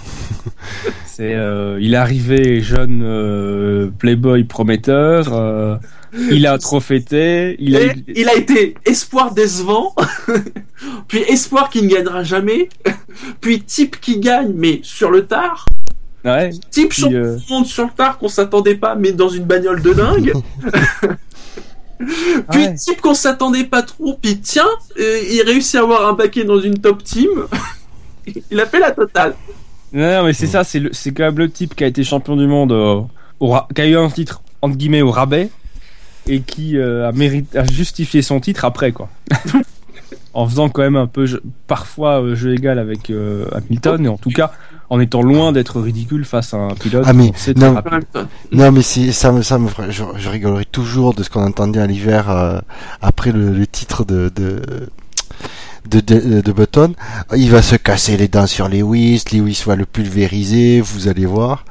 c'est, euh, il est arrivé jeune euh, playboy prometteur. euh, il a trop fêté. Il a, eu- il a été espoir décevant, puis espoir qui ne gagnera jamais, puis type qui gagne, mais sur le tard, ouais, type champion euh, du monde sur le tard qu'on s'attendait pas, mais dans une bagnole de dingue. Puis Ouais. type qu'on s'attendait pas trop, puis tiens, euh, il réussit à avoir un baquet dans une top team. il a fait la totale. Non, non, mais c'est ça, c'est, le, c'est quand même le type qui a été champion du monde, euh, au qui a eu un titre entre guillemets au rabais et qui euh, a, mérité, a justifié son titre après quoi. en faisant quand même un peu parfois euh, jeu égal avec Hamilton et en tout cas en étant loin d'être ridicule face à un pilote. Ah, mais non. Non, mais c'est ça me ça me je, je rigolerai toujours de ce qu'on entendait à l'hiver euh, après le, le titre de de, de de de Button. Il va se casser les dents sur Lewis, Lewis va le pulvériser, vous allez voir.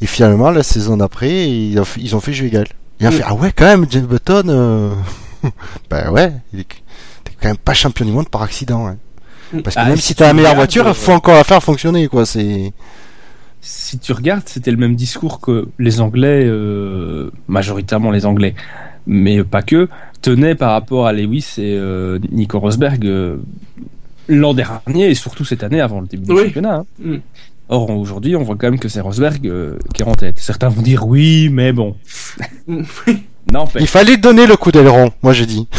Et finalement, la saison d'après, ils ont fait, ils ont fait. Il a Mm. fait ah ouais quand même James Button. euh, ben ouais, il est t'es quand même pas champion du monde par accident. hein. Parce que Ah, même si si t'as la meilleure voiture, il faut encore la faire fonctionner quoi. C'est Si tu regardes, c'était le même discours que les Anglais, euh, majoritairement les Anglais, mais pas que, tenaient par rapport à Lewis et euh, Nico Rosberg euh, l'an dernier et surtout cette année avant le début du championnat. hein. Mm. Or aujourd'hui, on voit quand même que c'est Rosberg euh, qui est en tête. Certains vont dire oui, mais bon. N'empêche. Il fallait donner le coup d'aileron, moi je dis.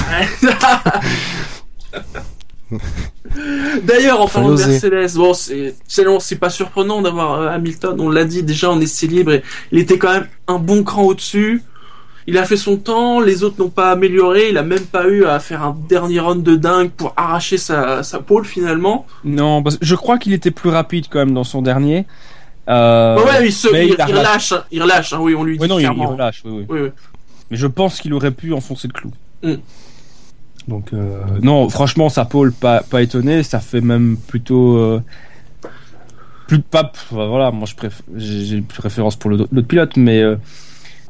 D'ailleurs, en parlant de. Mercedes, bon, c'est pas surprenant d'avoir euh, Hamilton. On l'a dit déjà en essai libre. et il était quand même un bon cran au-dessus. Il a fait son temps, les autres n'ont pas amélioré. Il a même pas eu à faire un dernier run de dingue pour arracher sa, sa pole finalement. Non, parce que je crois qu'il était plus rapide quand même dans son dernier. Euh, Bah ouais, il se, mais il, il a il relâche, hein. il relâche. hein, oui, on lui dit Ouais, non, il, relâche, oui, oui. Oui, oui. Mais je pense qu'il aurait pu enfoncer le clou. Mm. Donc, euh, non, franchement, sa pole, pas, pas étonné. Ça fait même plutôt. euh, plus pas. pff, Voilà, moi, je préf- j'ai une préférence pour le- l'autre pilote, mais euh,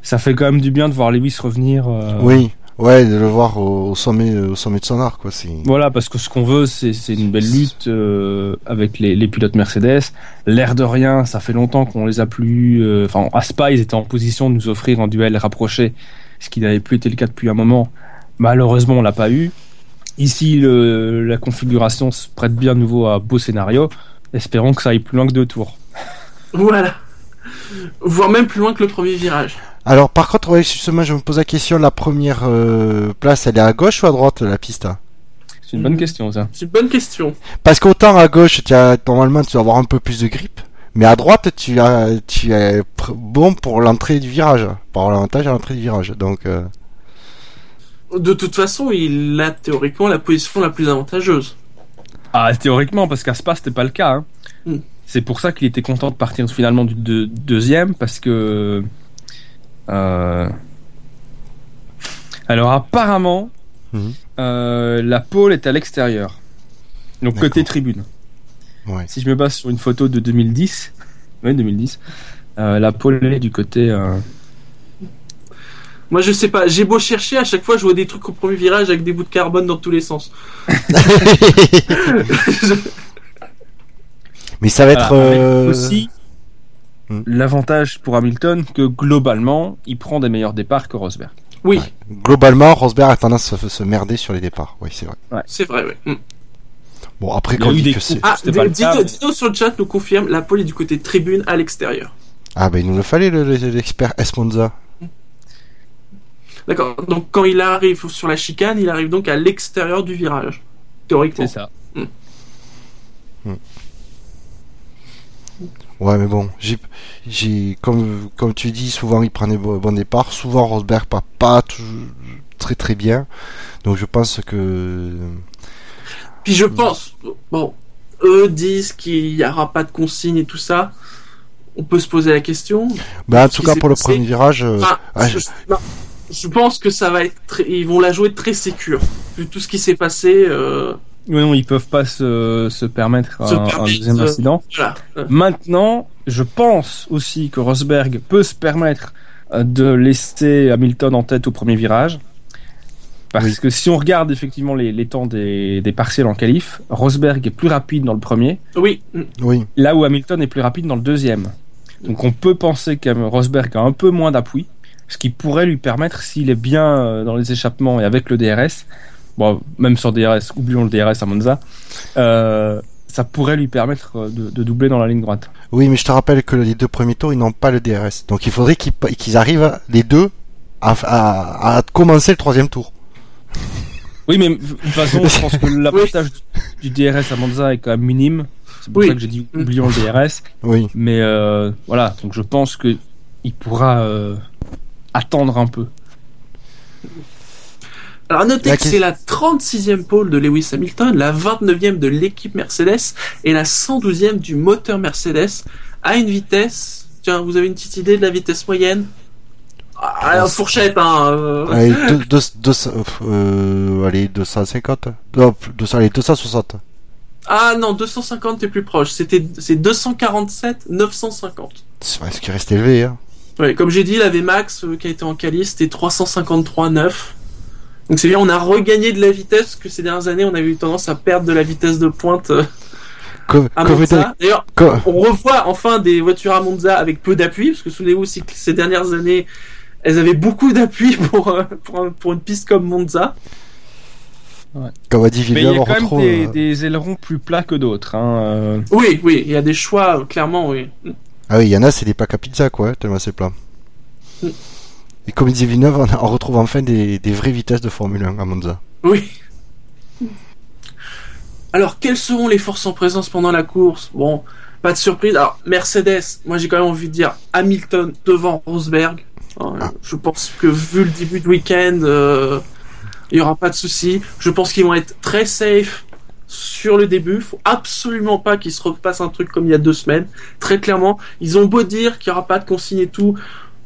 ça fait quand même du bien de voir Lewis revenir. euh, Oui, ouais, de le voir au, au sommet, au sommet de son art, quoi. C'est. Voilà, parce que ce qu'on veut, c'est c'est une belle lutte euh, avec les, les pilotes Mercedes. L'air de rien, ça fait longtemps qu'on les a plus. Enfin, à Spa, ils étaient en position de nous offrir un duel rapproché, ce qui n'avait plus été le cas depuis un moment. Malheureusement, on l'a pas eu. Ici, le, la configuration se prête bien nouveau à beau scénario. Espérons que ça aille plus loin que deux tours. Voilà. Voire même plus loin que le premier virage. Alors, par contre, ouais, justement, je me pose la question, la première euh, place, elle est à gauche ou à droite, la piste? C'est une bonne question, ça. C'est une bonne question. Parce qu'autant à gauche, tu as, normalement, tu vas avoir un peu plus de grip. Mais à droite, tu as, tu es pr- bon pour l'entrée du virage, pour avoir l'avantage à l'entrée du virage. Donc, euh, De toute façon, il a théoriquement la position la plus avantageuse. Ah, théoriquement, parce qu'à Spa, c'était pas le cas. hein. Mm. C'est pour ça qu'il était content de partir finalement du deux- deuxième, parce que. euh, Alors, apparemment, Mhm. euh, la pole est à l'extérieur. Donc, côté tribune. ouais. Si je me base sur une photo de 2010, oui, 2010, euh, la pole est du côté. Moi, je sais pas. J'ai beau chercher, à chaque fois, je vois des trucs au premier virage avec des bouts de carbone dans tous les sens. Mais ça va être. avec euh, aussi Hmm. l'avantage pour Hamilton que globalement, il prend des meilleurs départs que Rosberg. Oui, Ouais. Globalement, Rosberg a tendance à se, se merder sur les départs. Oui, c'est vrai. c'est vrai. Ouais. Mm. Bon, après, quand dit que c'est. Ah, Dino, cas, mais- Dino sur le chat nous confirme, la pole est du côté tribune à l'extérieur. Ah, ben, il nous le fallait, le- le- l'expert Esmonza. D'accord. Donc, quand il arrive sur la chicane, il arrive donc à l'extérieur du virage. Théoriquement. C'est ça. Ouais, mais bon, j'ai, j'ai, comme, comme tu dis, souvent il prend des bo- bons départs, souvent Rosberg part pas toujours très très bien, donc je pense que, Puis je pense, bon, eux disent qu'il n'y aura pas de consigne et tout ça. On peut se poser la question. bah en tout cas pour le passé- premier virage, euh, Enfin, ah, je, non, je pense que ça va être très, ils vont la jouer très sécure. Vu tout ce qui s'est passé, euh, Oui, non, ils peuvent pas se, se permettre Se un, deuxième euh, incident. voilà. Maintenant, je pense aussi que Rosberg peut se permettre euh, de laisser Hamilton en tête au premier virage. Parce Oui. que si on regarde effectivement les, les temps des, des partiels en qualif, Rosberg est plus rapide dans le premier, Oui, oui, là où Hamilton est plus rapide dans le deuxième. Donc on peut penser que Rosberg a un peu moins d'appui, ce qui pourrait lui permettre, s'il est bien euh, dans les échappements et avec le DRS, bon, même sans DRS, oublions le DRS à Monza, euh, ça pourrait lui permettre euh, de, de doubler dans la ligne droite. oui, mais je te rappelle que les deux premiers tours ils n'ont pas le DRS, donc il faudrait qu'ils, arrivent les deux à, à, à commencer le troisième tour. Oui, mais de toute façon, je pense que l'avantage du DRS à Monza est quand même minime. C'est pour Oui. ça que j'ai dit oublions le DRS. Oui, Mais euh, voilà, donc je pense que il pourra euh, attendre un peu. Alors notez La que c'est la 36e pole de Lewis Hamilton, la 29e de l'équipe Mercedes et la 112e du moteur Mercedes à une vitesse. Tiens, vous avez une petite idée de la vitesse moyenne? Ah, la fourchette, hein. euh, allez, deux, deux, deux- euh, allez 250, non, 200, allez 260. Ah non, 250 t'es plus proche. C'était c'est 247 950. C'est vrai, ce qui reste élevé, hein. Ouais, comme j'ai dit, la VMAX euh, qui a été en quali, c'était 353 9. Donc c'est bien, on a regagné de la vitesse parce que ces dernières années, on avait eu tendance à perdre de la vitesse de pointe euh, Comme, à comme, Monza. D'ailleurs, comme- on revoit enfin des voitures à Monza avec peu d'appui, parce que souvenez-vous aussi que ces dernières années, elles avaient beaucoup d'appui pour, euh, pour, un- pour une piste comme Monza. comme a dit Mais il y a quand même des, euh, des ailerons plus plats que d'autres. Hein. euh. Oui, oui, il y a des choix, clairement, oui. Ah oui, il y en a, c'est des plaques à pizza, quoi, tellement c'est plat. Et comme disait Villeneuve, on, on retrouve enfin des, des vraies vitesses de Formule 1 à Monza. Oui. Alors, quelles seront les forces en présence pendant la course? Bon, pas de surprise. Alors, Mercedes, moi j'ai quand même envie de dire Hamilton devant Rosberg. Euh, Ah. Je pense que vu le début de week-end, euh, il y aura pas de souci. Je pense qu'ils vont être très safe sur le début. Faut absolument pas qu'il se repasse un truc comme il y a deux semaines. Très clairement, ils ont beau dire qu'il y aura pas de consigne et tout.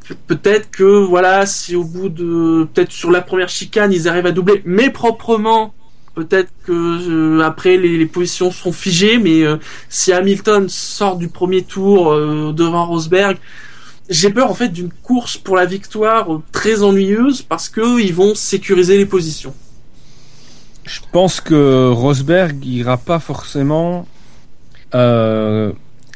Pe- Peut-être que voilà, si au bout de peut-être sur la première chicane ils arrivent à doubler, mais proprement, peut-être que euh, après les, positions seront figées. Mais euh, si Hamilton sort du premier tour euh, devant Rosberg, j'ai peur en fait d'une course pour la victoire très ennuyeuse parce que ils vont sécuriser les positions. Je pense que Rosberg ira pas forcément. Euh,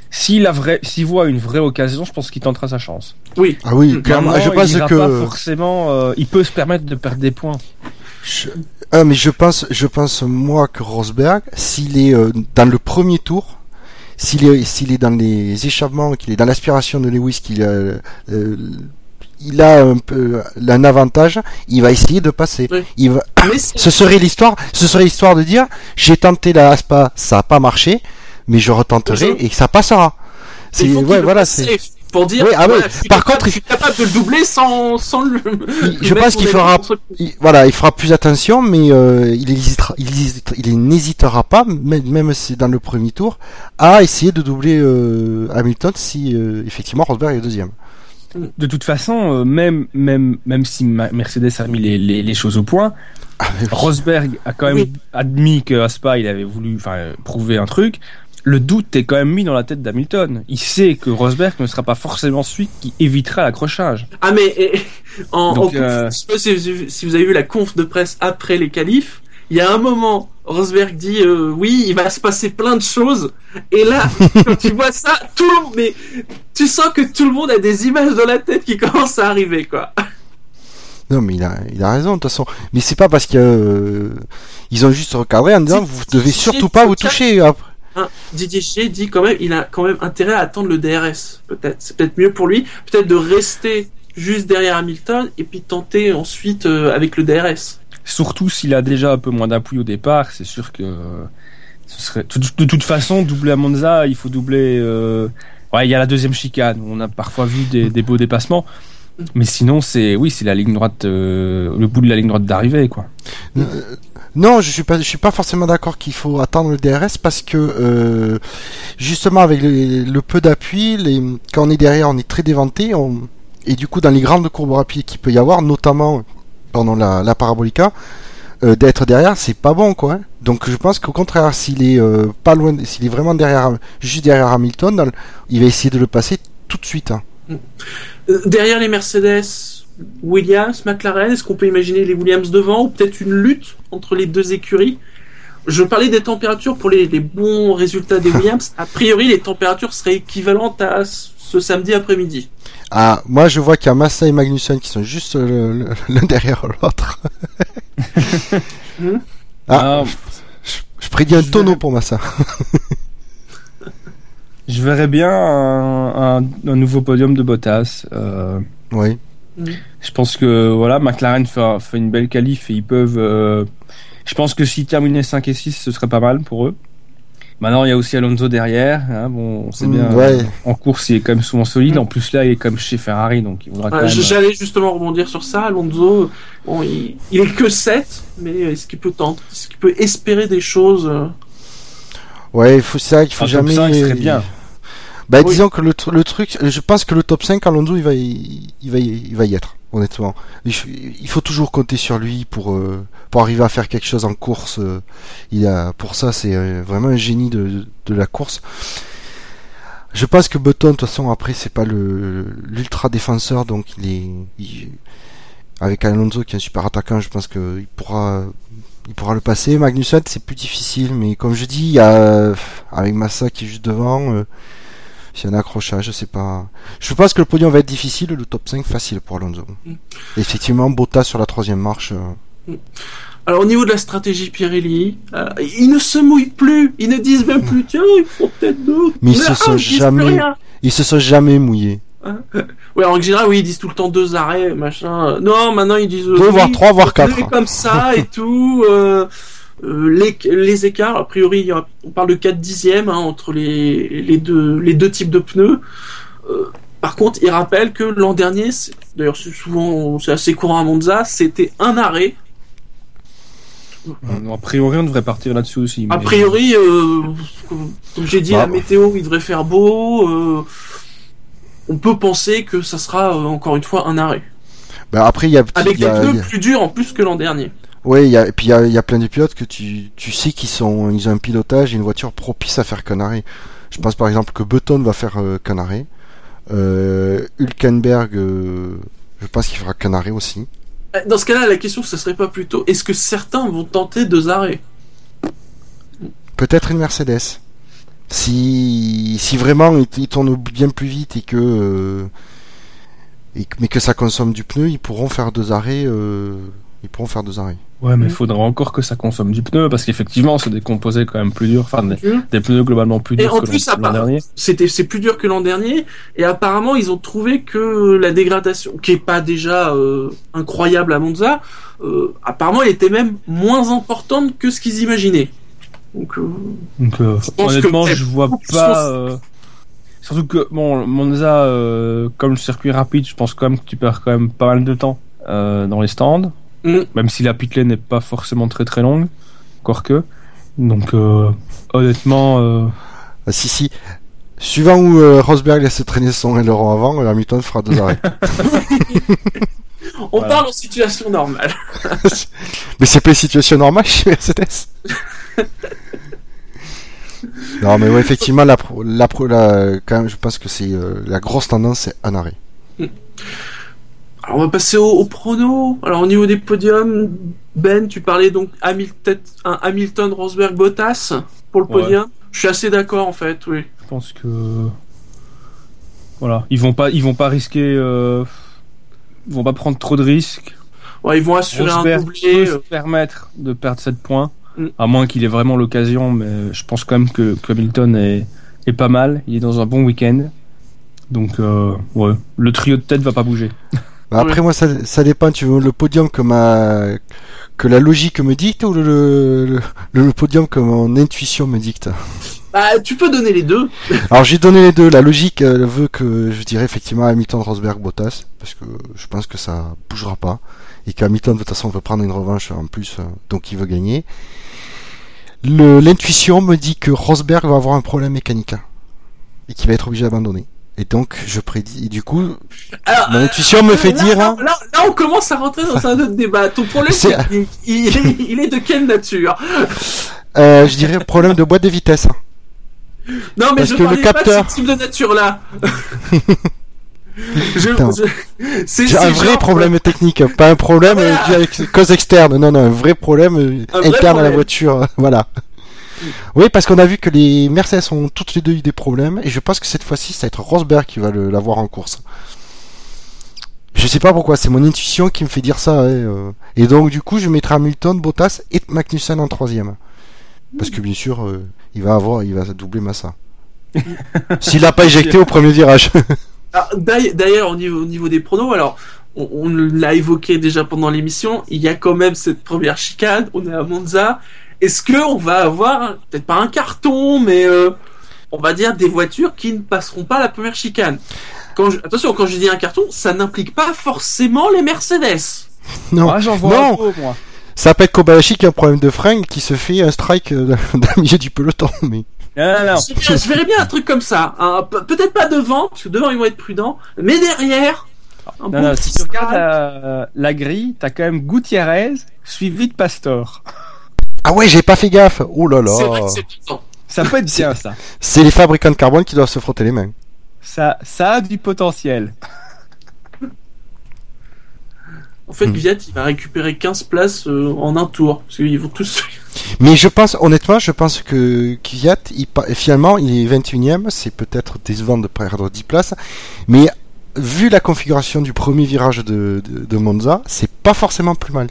s'il a vrai, s'il voit une vraie occasion, je pense qu'il tentera sa chance. Oui, Ah oui, clairement, Maintenant, je pense il ira que. pas forcément. euh, il peut se permettre de perdre des points. Je- Ah, mais je pense, je pense moi que Rosberg, s'il est euh, dans le premier tour, s'il est, s'il est dans les échappements, qu'il est dans l'aspiration de Lewis, qu'il a, euh, il a un peu un avantage, il va essayer de passer. Oui. Il va, mais c'est- ce serait l'histoire, ce serait l'histoire de dire, j'ai tenté la Aspa, ça a pas marché, mais je retenterai Oui, et ça passera. C'est, ouais, voilà, pour dire. Oui, ah je suis Par capable- contre, je suis capable de le doubler sans sans le. Je pense qu'il fera- Il- voilà, il fera plus attention, mais euh, il, hésitera, il, hésitera- il n'hésitera pas, même, même si dans le premier tour, à essayer de doubler euh, Hamilton si euh, effectivement Rosberg est deuxième. De toute façon, euh, même même même si Mercedes a mis les, les, les choses au point, Ah, oui. Rosberg a quand même Oui. admis que Aspa il avait voulu enfin prouver un truc. Le doute est quand même mis dans la tête d'Hamilton. Il sait que Rosberg ne sera pas forcément celui qui évitera l'accrochage. Ah mais et- en, Donc, en euh, si vous avez vu la conf de presse après les qualifs, il y a un moment, Rosberg dit euh, oui, il va se passer plein de choses, et là, quand tu vois ça, tout le monde, mais tu sens que tout le monde a des images dans la tête qui commencent à arriver quoi. Non, mais il a, il a raison de toute façon. Mais c'est pas parce que euh, ils ont juste recadré en disant vous devez surtout pas vous toucher. après. Hein, Didier G dit quand même, il a quand même intérêt à attendre le DRS, peut-être. C'est peut-être mieux pour lui, peut-être de rester juste derrière Hamilton et puis tenter ensuite euh, avec le DRS. Surtout s'il a déjà un peu moins d'appui au départ, c'est sûr que euh, ce serait de, toute façon doubler à Monza, il faut doubler. euh, Ouais, il y a la deuxième chicane. On a parfois vu des, beaux dépassements, mais sinon c'est oui, c'est la ligne droite, euh, le bout de la ligne droite d'arrivée quoi. Non, je suis pas, je suis pas forcément d'accord qu'il faut attendre le DRS parce que justement avec le, peu d'appui, quand on est derrière, on est très déventé, et du coup dans les grandes courbes rapides qu'il peut y avoir, notamment pendant la, la parabolica, euh, d'être derrière, c'est pas bon quoi. hein. Donc je pense qu'au contraire, s'il est euh, pas loin, s'il est vraiment derrière, juste derrière Hamilton, dans le- il va essayer de le passer tout de suite. hein. Euh, derrière les Mercedes, Williams, McLaren, est-ce qu'on peut imaginer les Williams devant ou peut-être une lutte entre les deux écuries? Je parlais des températures pour les, les bons résultats des Williams. A priori, les températures seraient équivalentes à ce samedi après-midi. Ah, moi je vois qu'il y a Massa et Magnussen qui sont juste l'un derrière l'autre. Hmm. Ah, Ah, je, je prédis un je tonneau pour Massa. je verrais bien un, un- un nouveau podium de Bottas. euh, Oui. Je pense que voilà, McLaren fait, fait une belle qualif et ils peuvent. euh, je pense que s'ils terminaient 5 et 6, ce serait pas mal pour eux. Maintenant, il y a aussi Alonso derrière. hein, bon, on sait Mm, bien. ouais. euh, En course, il est quand même souvent solide. Mm. En plus, là, il est comme chez Ferrari, donc il voudra quand même. euh, J'allais justement rebondir sur ça. Alonso, bon, il, il est que 7, mais est-ce qu'il peut tenter, est-ce qu'il peut espérer des choses euh, Ouais, il faut ça qu'il faut un top jamais. 5 serait bien. Bah Oui. disons que le truc, je pense que le top 5 Alonso il va y, il va y, il va y être, honnêtement. Il, faut toujours compter sur lui pour euh, pour arriver à faire quelque chose en course. euh, Il a pour ça c'est vraiment un génie de, la course. Je pense que Button de toute façon après c'est pas l'ultra défenseur donc il est avec Alonso qui est un super attaquant, je pense que il pourra il pourra le passer. Magnussen c'est plus difficile mais comme je dis il y a avec Massa qui est juste devant euh, s'il y a un accrochage, je sais pas. Je pense que le podium va être difficile, le top 5 facile pour Alonso. Mm. Effectivement, Bottas sur la troisième marche. euh, Alors au niveau de la stratégie Pirelli, euh, ils ne se mouillent plus, ils ne disent même plus tiens il faut peut-être d'autres. Mais ils se sont ils jamais-. Ils se sont jamais mouillés. Ouais, en général, oui, ils disent tout le temps deux arrêts, machin. Non, maintenant ils disent Deux, oui, voire trois, voire quatre. comme ça et tout. euh, euh, les, les écarts, a priori, on parle de 4 dixièmes hein, entre les, les, deux, les deux types de pneus. Euh, par contre, il rappelle que l'an dernier, d'ailleurs c'est souvent, c'est assez courant à Monza, c'était un arrêt. Euh, A priori, on devrait partir là-dessus aussi. A priori, euh, comme j'ai dit, Bah, la météo, il devrait faire beau. euh, on peut penser que ça sera euh, encore une fois un arrêt. Ben après, il y a, Avec des y a- pneus il y a- plus durs en plus que l'an dernier. Ouais, il y a, et puis il y a, il y a plein de pilotes que tu, tu sais qu'ils sont, ils ont un pilotage et une voiture propice à faire arrêt. Je pense par exemple que Button va faire euh, arrêt. Euh, Hülkenberg, euh, je pense qu'il fera arrêt aussi. Dans ce cas-là, la question, ce serait pas plutôt est-ce que certains vont tenter deux arrêts Peut-être une Mercedes. Si, si vraiment il, il tourne bien plus vite et que, et mais que ça consomme du pneu, ils pourront faire deux arrêts. ils pourront faire deux arrêts. Ouais, mais il Mm. faudra encore que ça consomme du pneu, parce qu'effectivement, c'est des composés quand même plus durs, enfin, des, des pneus globalement plus Et durs en que plus, l'an- dernier. C'était c'est plus dur que l'an dernier et apparemment ils ont trouvé que la dégradation, qui est pas déjà euh, incroyable à Monza, euh, apparemment elle était même moins importante que ce qu'ils imaginaient. Donc euh, Donc, euh, Je pense honnêtement, que- je vois pas. Surtout que, bon, Monza, comme le circuit rapide, je pense quand même que tu perds quand même pas mal de temps dans les stands. Mm. Même si la pit lane n'est pas forcément très très longue, quoique. Donc, euh, honnêtement, euh, Ah, si, si. Suivant où euh, Rosberg laisse traîner son aileron avant, euh, Hamilton fera deux arrêts. on Voilà. parle en situation normale. mais c'est pas une situation normale chez Mercedes. non, mais ouais, effectivement, la, pro- la, pro- la- quand même, je pense que c'est euh, la grosse tendance, c'est un arrêt. Alors on va passer au, au prono. Alors au niveau des podiums, Ben, tu parlais donc Hamilton, un Hamilton, Rosberg, Bottas pour le Ouais. podium. Je suis assez d'accord en fait, oui. je pense que. Voilà, ils vont pas, ils vont pas risquer. Euh... Ils vont pas prendre trop de risques. Ouais, ils vont assurer un Rosberg doublé. peut euh, se permettre de perdre 7 points, Mm. à moins qu'il ait vraiment l'occasion, mais je pense quand même que, que Hamilton est, est pas mal, il est dans un bon week-end. Donc, euh, ouais, le trio de tête va pas bouger. Bah, après, moi, ça, ça dépend. Tu veux le podium que ma, que la logique me dicte ou le, le, le- le podium que mon intuition me dicte? Bah, tu peux donner les deux. Alors, j'ai donné les deux. La logique veut que je dirais effectivement Hamilton, Rosberg, Bottas, parce que je pense que ça bougera pas. Et qu'Hamilton, de toute façon, veut prendre une revanche en plus, euh, donc il veut gagner. Le- L'intuition me dit que Rosberg va avoir un problème mécanique. Et qu'il va être obligé d'abandonner. Et donc, je prédis. Et du coup, Alors, mon intuition me fait là, dire. Là, hein, là, là, on commence à rentrer dans un autre débat. Ton problème, C'est- il, il est de quelle nature euh, je dirais problème de boîte de vitesse. Non, mais Parce je que le parlais capteur- pas de ce type de nature-là. c'est un vrai genre- problème technique, pas un problème euh, Voilà. avec cause externe. Non, non, un vrai problème euh, Un vrai interne à la voiture. voilà. Oui, parce qu'on a vu que les Mercedes ont toutes les deux eu des problèmes, et je pense que cette fois-ci, ça va être Rosberg qui va le- l'avoir en course. Je sais pas pourquoi, c'est mon intuition qui me fait dire ça. hein, euh. Et donc, du coup, je mettrai Hamilton, Bottas et Magnussen en troisième. Parce que bien sûr, euh, il va avoir, il va doubler Massa. S'il n'a pas éjecté au premier virage. D'ail- D'ailleurs, au niveau, au niveau des pronos, alors, on, on l'a évoqué déjà pendant l'émission, il y a quand même cette première chicane, on est à Monza. Est-ce que on va avoir, peut-être pas un carton, mais euh, on va dire des voitures qui ne passeront pas la première chicane? Quand je- Attention, quand je dis un carton, ça n'implique pas forcément les Mercedes. non, Ah, j'en vois Non. un peu, moi. ça peut être Kobayashi qui a un problème de frein, qui se fait un strike euh, d'un milieu du peloton. Mais Non, non, non. Je, verrais- je verrais bien un truc comme ça. hein. Pe- Peut-être pas devant, parce que devant ils vont être prudents, mais derrière. Un Non, bon non, petit si tu regardes la, la grille, t'as quand même Gutiérrez suivi de Pastor. Ah ouais, j'ai pas fait gaffe. Oh là là. Ça peut être bien, ça. C'est les fabricants de carbone qui doivent se frotter les mains. Ça, ça a du potentiel. En fait, Hmm. Gviat, il va récupérer 15 places euh, en un tour. Parce qu'ils vont tous. Mais je pense, honnêtement, je pense que il, pa- finalement, il est 21ème. C'est peut-être décevant de perdre 10 places. Mais vu la configuration du premier virage de, de, de Monza, c'est pas forcément plus mal.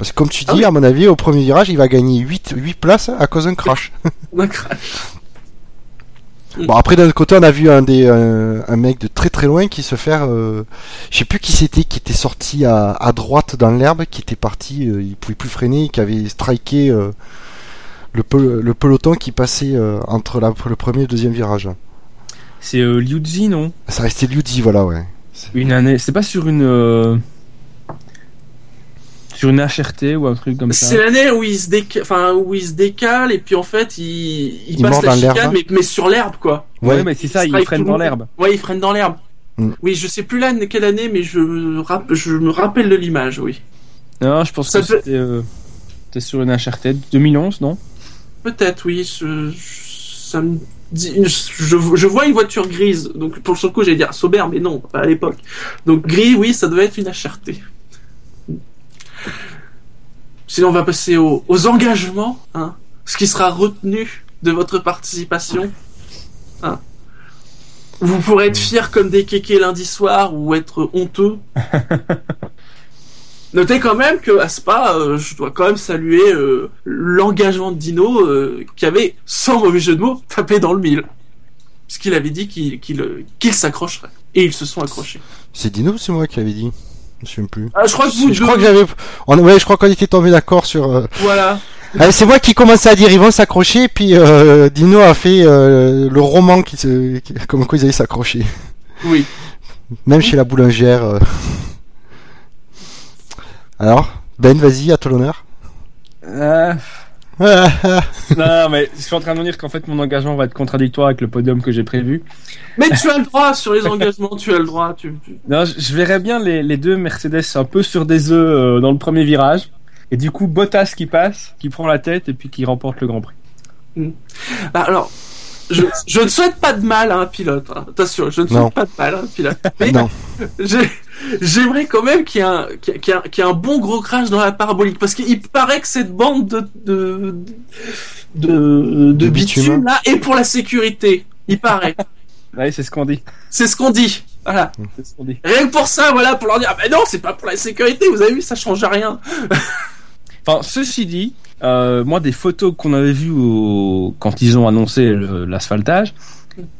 Parce que comme tu dis, Ah oui. à mon avis, au premier virage, il va gagner 8, 8 places à cause d'un crash. d'un crash. Bon après d'un autre côté on a vu un des un, un mec de très très loin qui se faire euh, je sais plus qui c'était qui était sorti à, à droite dans l'herbe qui était parti euh, il pouvait plus freiner qui avait striké euh, le, pel- le peloton qui passait euh, entre la, le premier et le deuxième virage. C'est euh, Liu Zi, non? Ça restait Liudi voilà ouais. Une année. C'est pas sur une. Sur une HRT ou un truc comme ça C'est l'année où il se décale, enfin où il se décale et puis en fait il, il, Il passe la chicane mais, mais sur l'herbe quoi. Ouais, Ouais. mais c'est ça, il freine dans l'herbe. Ouais, il freine dans l'herbe. Mm. Oui, je sais plus l'année quelle année, mais je me rapp- je me rappelle de l'image, oui. Non, je pense Ça que peut- c'était. euh, sur une HRT 2011, non? Peut-être, oui. je- ça me dit, je, je vois une voiture grise, donc pour le coup j'allais dire Sauber, mais non, pas à l'époque. Donc gris, oui, ça doit être une HRT. Sinon, on va passer aux, aux engagements, hein. Ce qui sera retenu de votre participation. Hein. Vous pourrez être fiers comme des kékés lundi soir ou être honteux. Notez quand même que à Spa, euh, je dois quand même saluer euh, l'engagement de Dino euh, qui avait, sans mauvais jeu de mots, tapé dans le mille. Puisqu'il avait dit qu'il qu'il, qu'il s'accrocherait. Et ils se sont accrochés. C'est Dino ou c'est moi qui l'avais dit? Je souviens plus. Ah, je crois que vous Je deux, crois que j'avais on, ouais je crois qu'on était tombé d'accord sur euh, voilà. Ah, c'est moi qui commençais à dire ils vont s'accrocher, puis euh, Dino a fait euh, le roman qui se, qui- comme quoi ils allaient s'accrocher. Oui. Même chez la boulangère. euh. Alors, Ben, vas-y, à toi l'honneur. Euh, Non, mais je suis en train de me dire qu'en fait mon engagement va être contradictoire avec le podium que j'ai prévu. Mais tu as le droit sur les engagements, tu as le droit. Tu, tu- Non, je, je verrais bien les, les deux Mercedes un peu sur des œufs euh, dans le premier virage. Et du coup, Bottas qui passe, qui prend la tête et puis qui remporte le Grand Prix. Bah, alors, je, je ne souhaite pas de mal à un pilote. hein. Attention, je ne souhaite Non. pas de mal à un pilote. Mais j'aimerais quand même qu'il y ait un, y y bon gros crash dans la parabolique. Parce qu'il paraît que cette bande de, de, de, de, De bitume, bitume. là est pour la sécurité. Il paraît. Ouais, c'est ce qu'on dit. C'est ce qu'on dit. Voilà. C'est ce qu'on dit. Rien que pour ça, voilà, pour leur dire, ah ben non, c'est pas pour la sécurité, vous avez vu, ça change rien. Enfin, ceci dit, euh, moi, des photos qu'on avait vues au... quand ils ont annoncé l'asphaltage,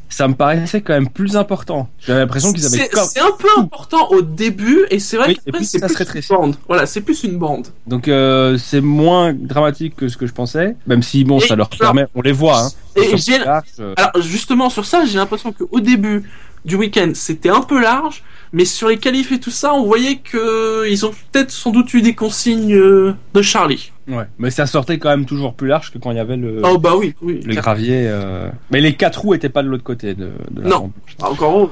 ça me paraissait quand même plus important. J'avais l'impression qu'ils avaient... C'est un peu important au début, et c'est vrai Oui, qu'après, c'est plus rétrécit. une bande. Voilà, c'est plus une bande. Donc euh, c'est moins dramatique que ce que je pensais, même si bon, Et ça leur permet... On les voit, hein. Et large, euh, alors justement sur ça, j'ai l'impression qu'au début du week-end, c'était un peu large, mais sur les qualifs et tout ça, on voyait que ils ont peut-être sans doute eu des consignes euh, de Charlie. Ouais, mais ça sortait quand même toujours plus large que quand il y avait le, Oh bah oui, oui. le gravier. euh. Mais les quatre roues étaient pas de l'autre côté de, de la Non. rampe. Ah, Encore haut.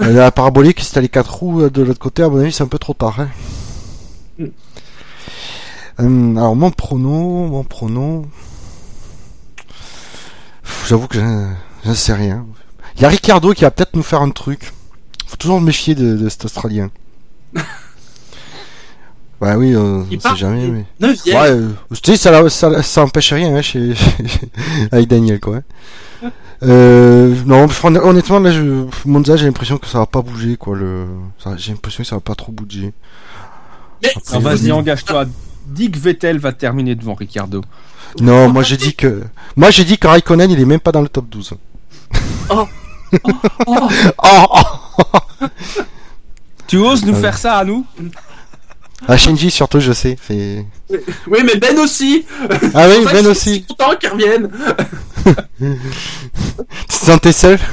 La parabolique, si t'as les quatre roues euh, de l'autre côté, à mon avis, c'est un peu trop tard. Hein. Mm. Euh, alors, mon prono, mon prono. J'avoue que je, je ne sais rien. Il y a Ricardo qui va peut-être nous faire un truc. Faut toujours me méfier de, de cet Australien. bah oui, euh, on part sait jamais. Mais... Ouais, euh, tu sais, ça, ça, ça empêche rien hein, chez, avec Daniel, quoi. hein. Euh, non, hon- honnêtement, là, je, Monza, j'ai l'impression que ça va pas bouger, quoi. Le, j'ai l'impression que ça va pas trop bouger. Mais Après, vas-y, engage-toi. Dis que Vettel va terminer devant Ricardo. Non, moi j'ai dit que, moi j'ai dit que Raikkonen, il est même pas dans le top 12. Oh. Oh, oh. Tu oses nous Ah faire ça à nous Ah, Shinji, surtout, je sais. Oui, mais Ben aussi. Ah oui, Ben je aussi. suis content qu'il revienne. Tu te sentais seul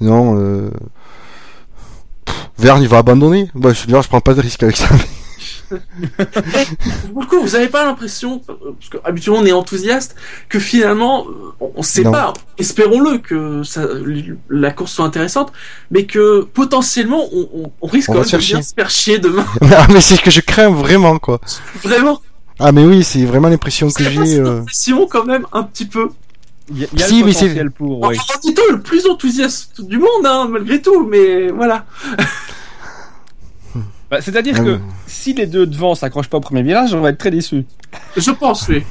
Non, euh... Verne, il va abandonner. Bah, je veux dire, je prends pas de risque avec ça. Pour le coup, vous avez pas l'impression, euh, parce que habituellement on est enthousiaste, que finalement, euh, on on sait Non. pas, espérons-le que ça, la course soit intéressante, mais que potentiellement on, on- on risque On quand même de faire bien chier. se faire chier demain. ah, mais c'est ce que je crains vraiment, quoi. Vraiment, Ah, mais oui, c'est vraiment l'impression que j'ai. euh. impression quand même un petit peu. Y a, il y a Si, le mais c'est- pour. En ouais. en étant le plus enthousiaste du monde, hein, malgré tout, mais voilà. Bah, C'est-à-dire Ah que oui. si les deux devant s'accrochent pas au premier virage, on va être très déçus. Je pense, oui.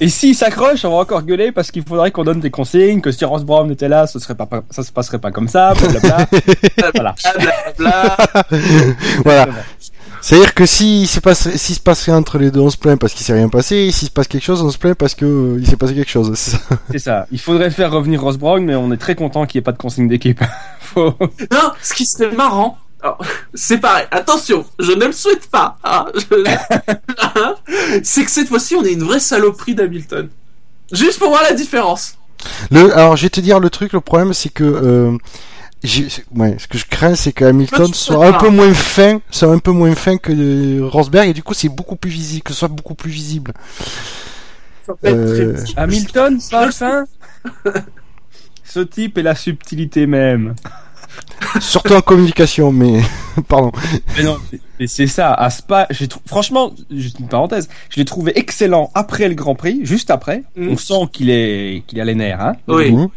Et s'ils s'accrochent, on va encore gueuler parce qu'il faudrait qu'on donne des consignes, que si Ross Brown était là, ce serait pas, ça se passerait pas comme ça, blablabla. voilà. C'est-à-dire que si s'il se passe, s'il se passe rien entre les deux, on se plaint parce qu'il s'est rien passé. Et s'il se passe quelque chose, on se plaint parce que euh, il s'est passé quelque chose. C'est ça. Il faudrait faire revenir Ross Brown, mais on est très content qu'il n'y ait pas de consigne d'équipe. Faut- Non, ce qui serait marrant, c'est pareil, attention, je ne le souhaite pas, hein, je- c'est que cette fois-ci on est une vraie saloperie d'Hamilton. Juste pour voir la différence. Le, alors, je vais te dire le truc. Le problème, c'est que euh, ouais, ce que je crains, c'est que Hamilton tu soit un pas. peu moins fin, soit un peu moins fin que euh, Rosberg, et du coup, c'est beaucoup plus visible, que ce soit beaucoup plus visible. Euh. Hamilton, pas fin? Ce type est la subtilité même. Surtout en communication, mais pardon. Mais non, mais- c'est ça. À Spa, j'ai trou- franchement, juste une parenthèse, je l'ai trouvé excellent après le Grand Prix, juste après. Mhm. On sent qu'il est, qu'il a les nerfs, hein. Oui. Mhm.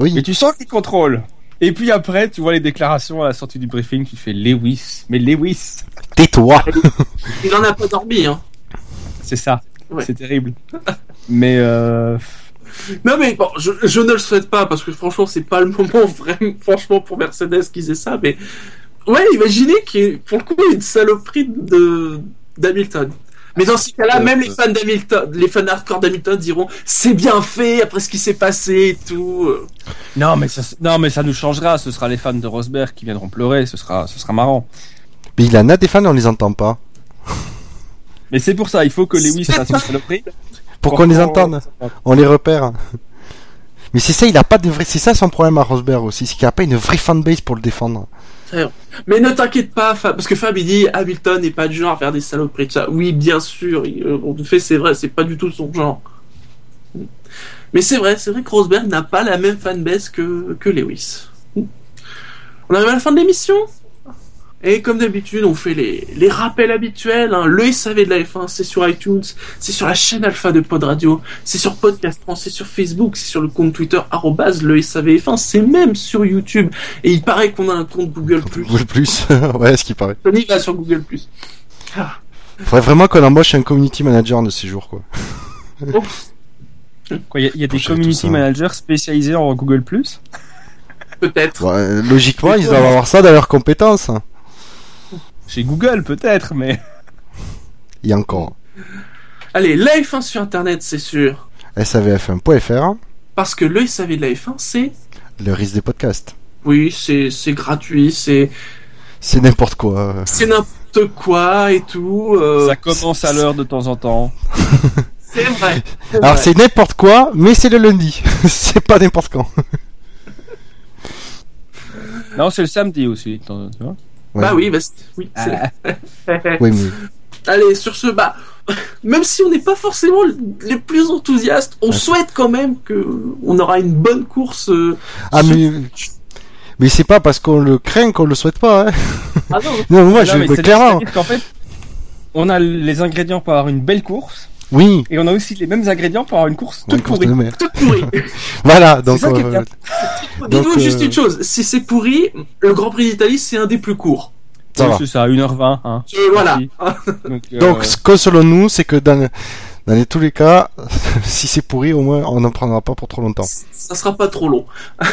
Oui. Mais tu sens qu'il contrôle. Et puis après, tu vois les déclarations à la sortie du briefing, tu fais Lewis. Mais Lewis, Tais-toi. Il en a pas dormi, hein. c'est ça. Ouais. C'est terrible. Mais euh, Non mais bon, je, je ne le souhaite pas parce que franchement c'est pas le moment vraiment, franchement pour Mercedes qu'ils aient ça, mais ouais, imaginez qu'il y ait pour le coup une saloperie de d'Hamilton. Mais dans ces cas-là, même les fans d'Hamilton, les fans hardcore d'Hamilton diront c'est bien fait après ce qui s'est passé et tout. euh. non, mais ça, non, mais ça nous changera. Ce sera les fans de Rosberg qui viendront pleurer. Ce sera, ce sera marrant. Mais il en a des fans, on les entend pas. Mais c'est pour ça, il faut que Lewis fasse une saloperie. Pour qu'on les entende, on les repère. Mais c'est ça, il a pas de vrai. C'est ça son problème à Rosberg aussi, c'est qu'il a pas une vraie fanbase pour le défendre. Mais ne t'inquiète pas, Fab, parce que Fab il dit Hamilton n'est pas du genre à faire des saloperies de ça. Oui, bien sûr, il- euh, en fait c'est vrai, c'est pas du tout son genre. Mais c'est vrai, c'est vrai que Rosberg n'a pas la même fanbase que, que Lewis. On arrive à la fin de l'émission? Et comme d'habitude, on fait les, les rappels habituels. Hein. Le SAV de la F1, c'est sur iTunes, c'est sur la chaîne Alpha de Pod Radio, c'est sur Podcast France, c'est sur Facebook, c'est sur le compte Twitter arrobase le SAVF1, c'est même sur YouTube. Et il paraît qu'on a un compte Google+. Google Plus, ouais, ce qui paraît. Tony va sur Google+. Ah, Faudrait vraiment qu'on embauche un community manager de ces jours, quoi. Quoi, il y a, il y a des community managers spécialisés en Google+. Peut-être. Ouais, euh, logiquement, ils doivent avoir ça dans leurs compétences. Chez Google, peut-être, mais. Il y a encore Allez, la F1 sur Internet, c'est sûr. savf1.fr, Parce que le SAV de la F1, c'est... le risque des podcasts. Oui, c'est c'est gratuit, c'est C'est n'importe quoi. c'est n'importe quoi et tout. euh, Ça commence à l'heure de temps en temps. C'est vrai. c'est Alors c'est n'importe quoi, mais c'est le lundi. c'est pas n'importe quand. Non, c'est le samedi aussi, tu vois. Ouais. Bah oui, bah, c'est- oui. c'est- Ah, Oui, mais Allez, sur ce, bah, même si on n'est pas forcément les plus enthousiastes, on Ouais. souhaite quand même que on aura une bonne course. euh, ah sur- mais mais c'est pas parce qu'on le craint qu'on le souhaite pas. Hein. Ah non, Non, moi non, je mais clairement. Qu'en fait, on a les ingrédients pour avoir une belle course, Oui. et on a aussi les mêmes ingrédients pour avoir une course toute pourrie. de mer. tout pourri. Voilà, donc ça qui est euh, bien. Donc, juste euh, une chose, si c'est pourri, le Grand Prix d'Italie, c'est un des plus courts. ça Oui. C'est ça, 1h20. Hein. Euh, voilà. Donc, euh, Donc ce que selon nous, c'est que dans dans les, tous les cas, si c'est pourri, au moins on n'en prendra pas pour trop longtemps. ça sera pas trop long.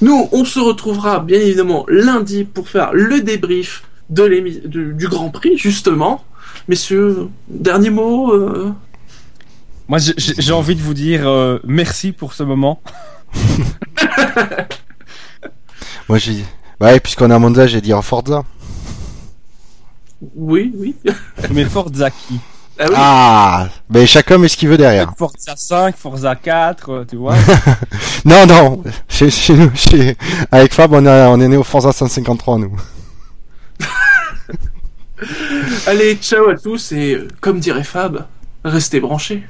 Nous, on se retrouvera bien évidemment lundi pour faire le débrief de du Grand Prix, justement. Messieurs, dernier mot euh, moi, j'ai- envie de vous dire euh, merci pour ce moment. Moi j'ai bah ouais, puisqu'on est à Monza, j'ai dit en Forza. Oui, oui. Mais Forza qui Ah oui. Ah, mais chacun met ce qu'il veut derrière. Forza 5, Forza 4, euh, tu vois. Non, non, chez, chez nous, chez, avec Fab, on, a, on est né au Forza 153, nous. Allez, ciao à tous et euh, comme dirait Fab, restez branchés.